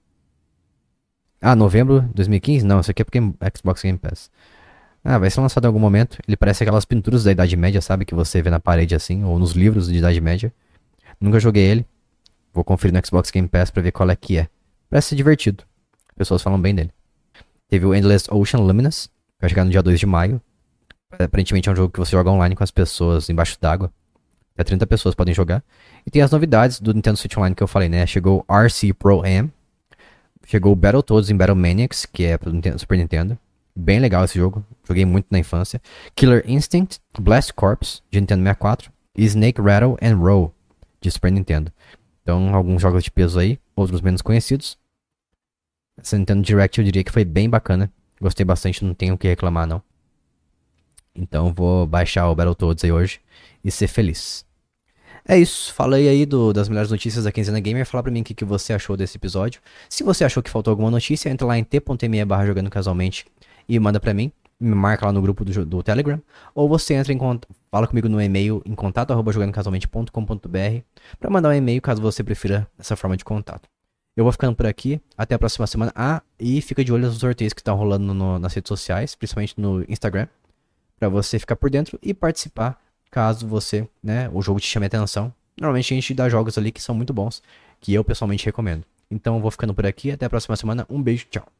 A: Ah, novembro de 2015? Não, isso aqui é porque é Xbox Game Pass. Ah, vai ser lançado em algum momento. Ele parece aquelas pinturas da Idade Média, sabe? Que você vê na parede assim, ou nos livros de Idade Média. Nunca joguei ele. Vou conferir no Xbox Game Pass pra ver qual é que é. Parece ser divertido. Pessoas falam bem dele. Teve o Endless Ocean Luminous, que vai chegar no dia 2 de maio. Aparentemente é um jogo que você joga online com as pessoas embaixo d'água. Até 30 pessoas podem jogar. E tem as novidades do Nintendo Switch Online que eu falei, né? Chegou RC Pro M. Chegou Battletoads em Battle Maniacs, que é pro Super Nintendo. Bem legal esse jogo. Joguei muito na infância. Killer Instinct, Blast Corps, de Nintendo 64. E Snake Rattle and Roll, de Super Nintendo. Então, alguns jogos de peso aí, outros menos conhecidos. Essa Nintendo Direct eu diria que foi bem bacana. Gostei bastante, não tenho o que reclamar não. Então vou baixar o Battletoads aí hoje e ser feliz. É isso, falei aí do, das melhores notícias da Quinzena Gamer. Fala pra mim o que, que você achou desse episódio. Se você achou que faltou alguma notícia, entra lá em t.me barra jogando casualmente e manda pra mim. Me marca lá no grupo do, do Telegram. Ou você entra em contato, fala comigo no e-mail em contato arroba jogandocasualmente.com.br pra mandar um e-mail caso você prefira essa forma de contato. Eu vou ficando por aqui. Até a próxima semana. Ah, e fica de olho nos sorteios que estão rolando no, nas redes sociais, principalmente no Instagram, para você ficar por dentro e participar caso você, né, o jogo te chame a atenção. Normalmente a gente dá jogos ali que são muito bons, que eu pessoalmente recomendo. Então eu vou ficando por aqui. Até a próxima semana. Um beijo, tchau.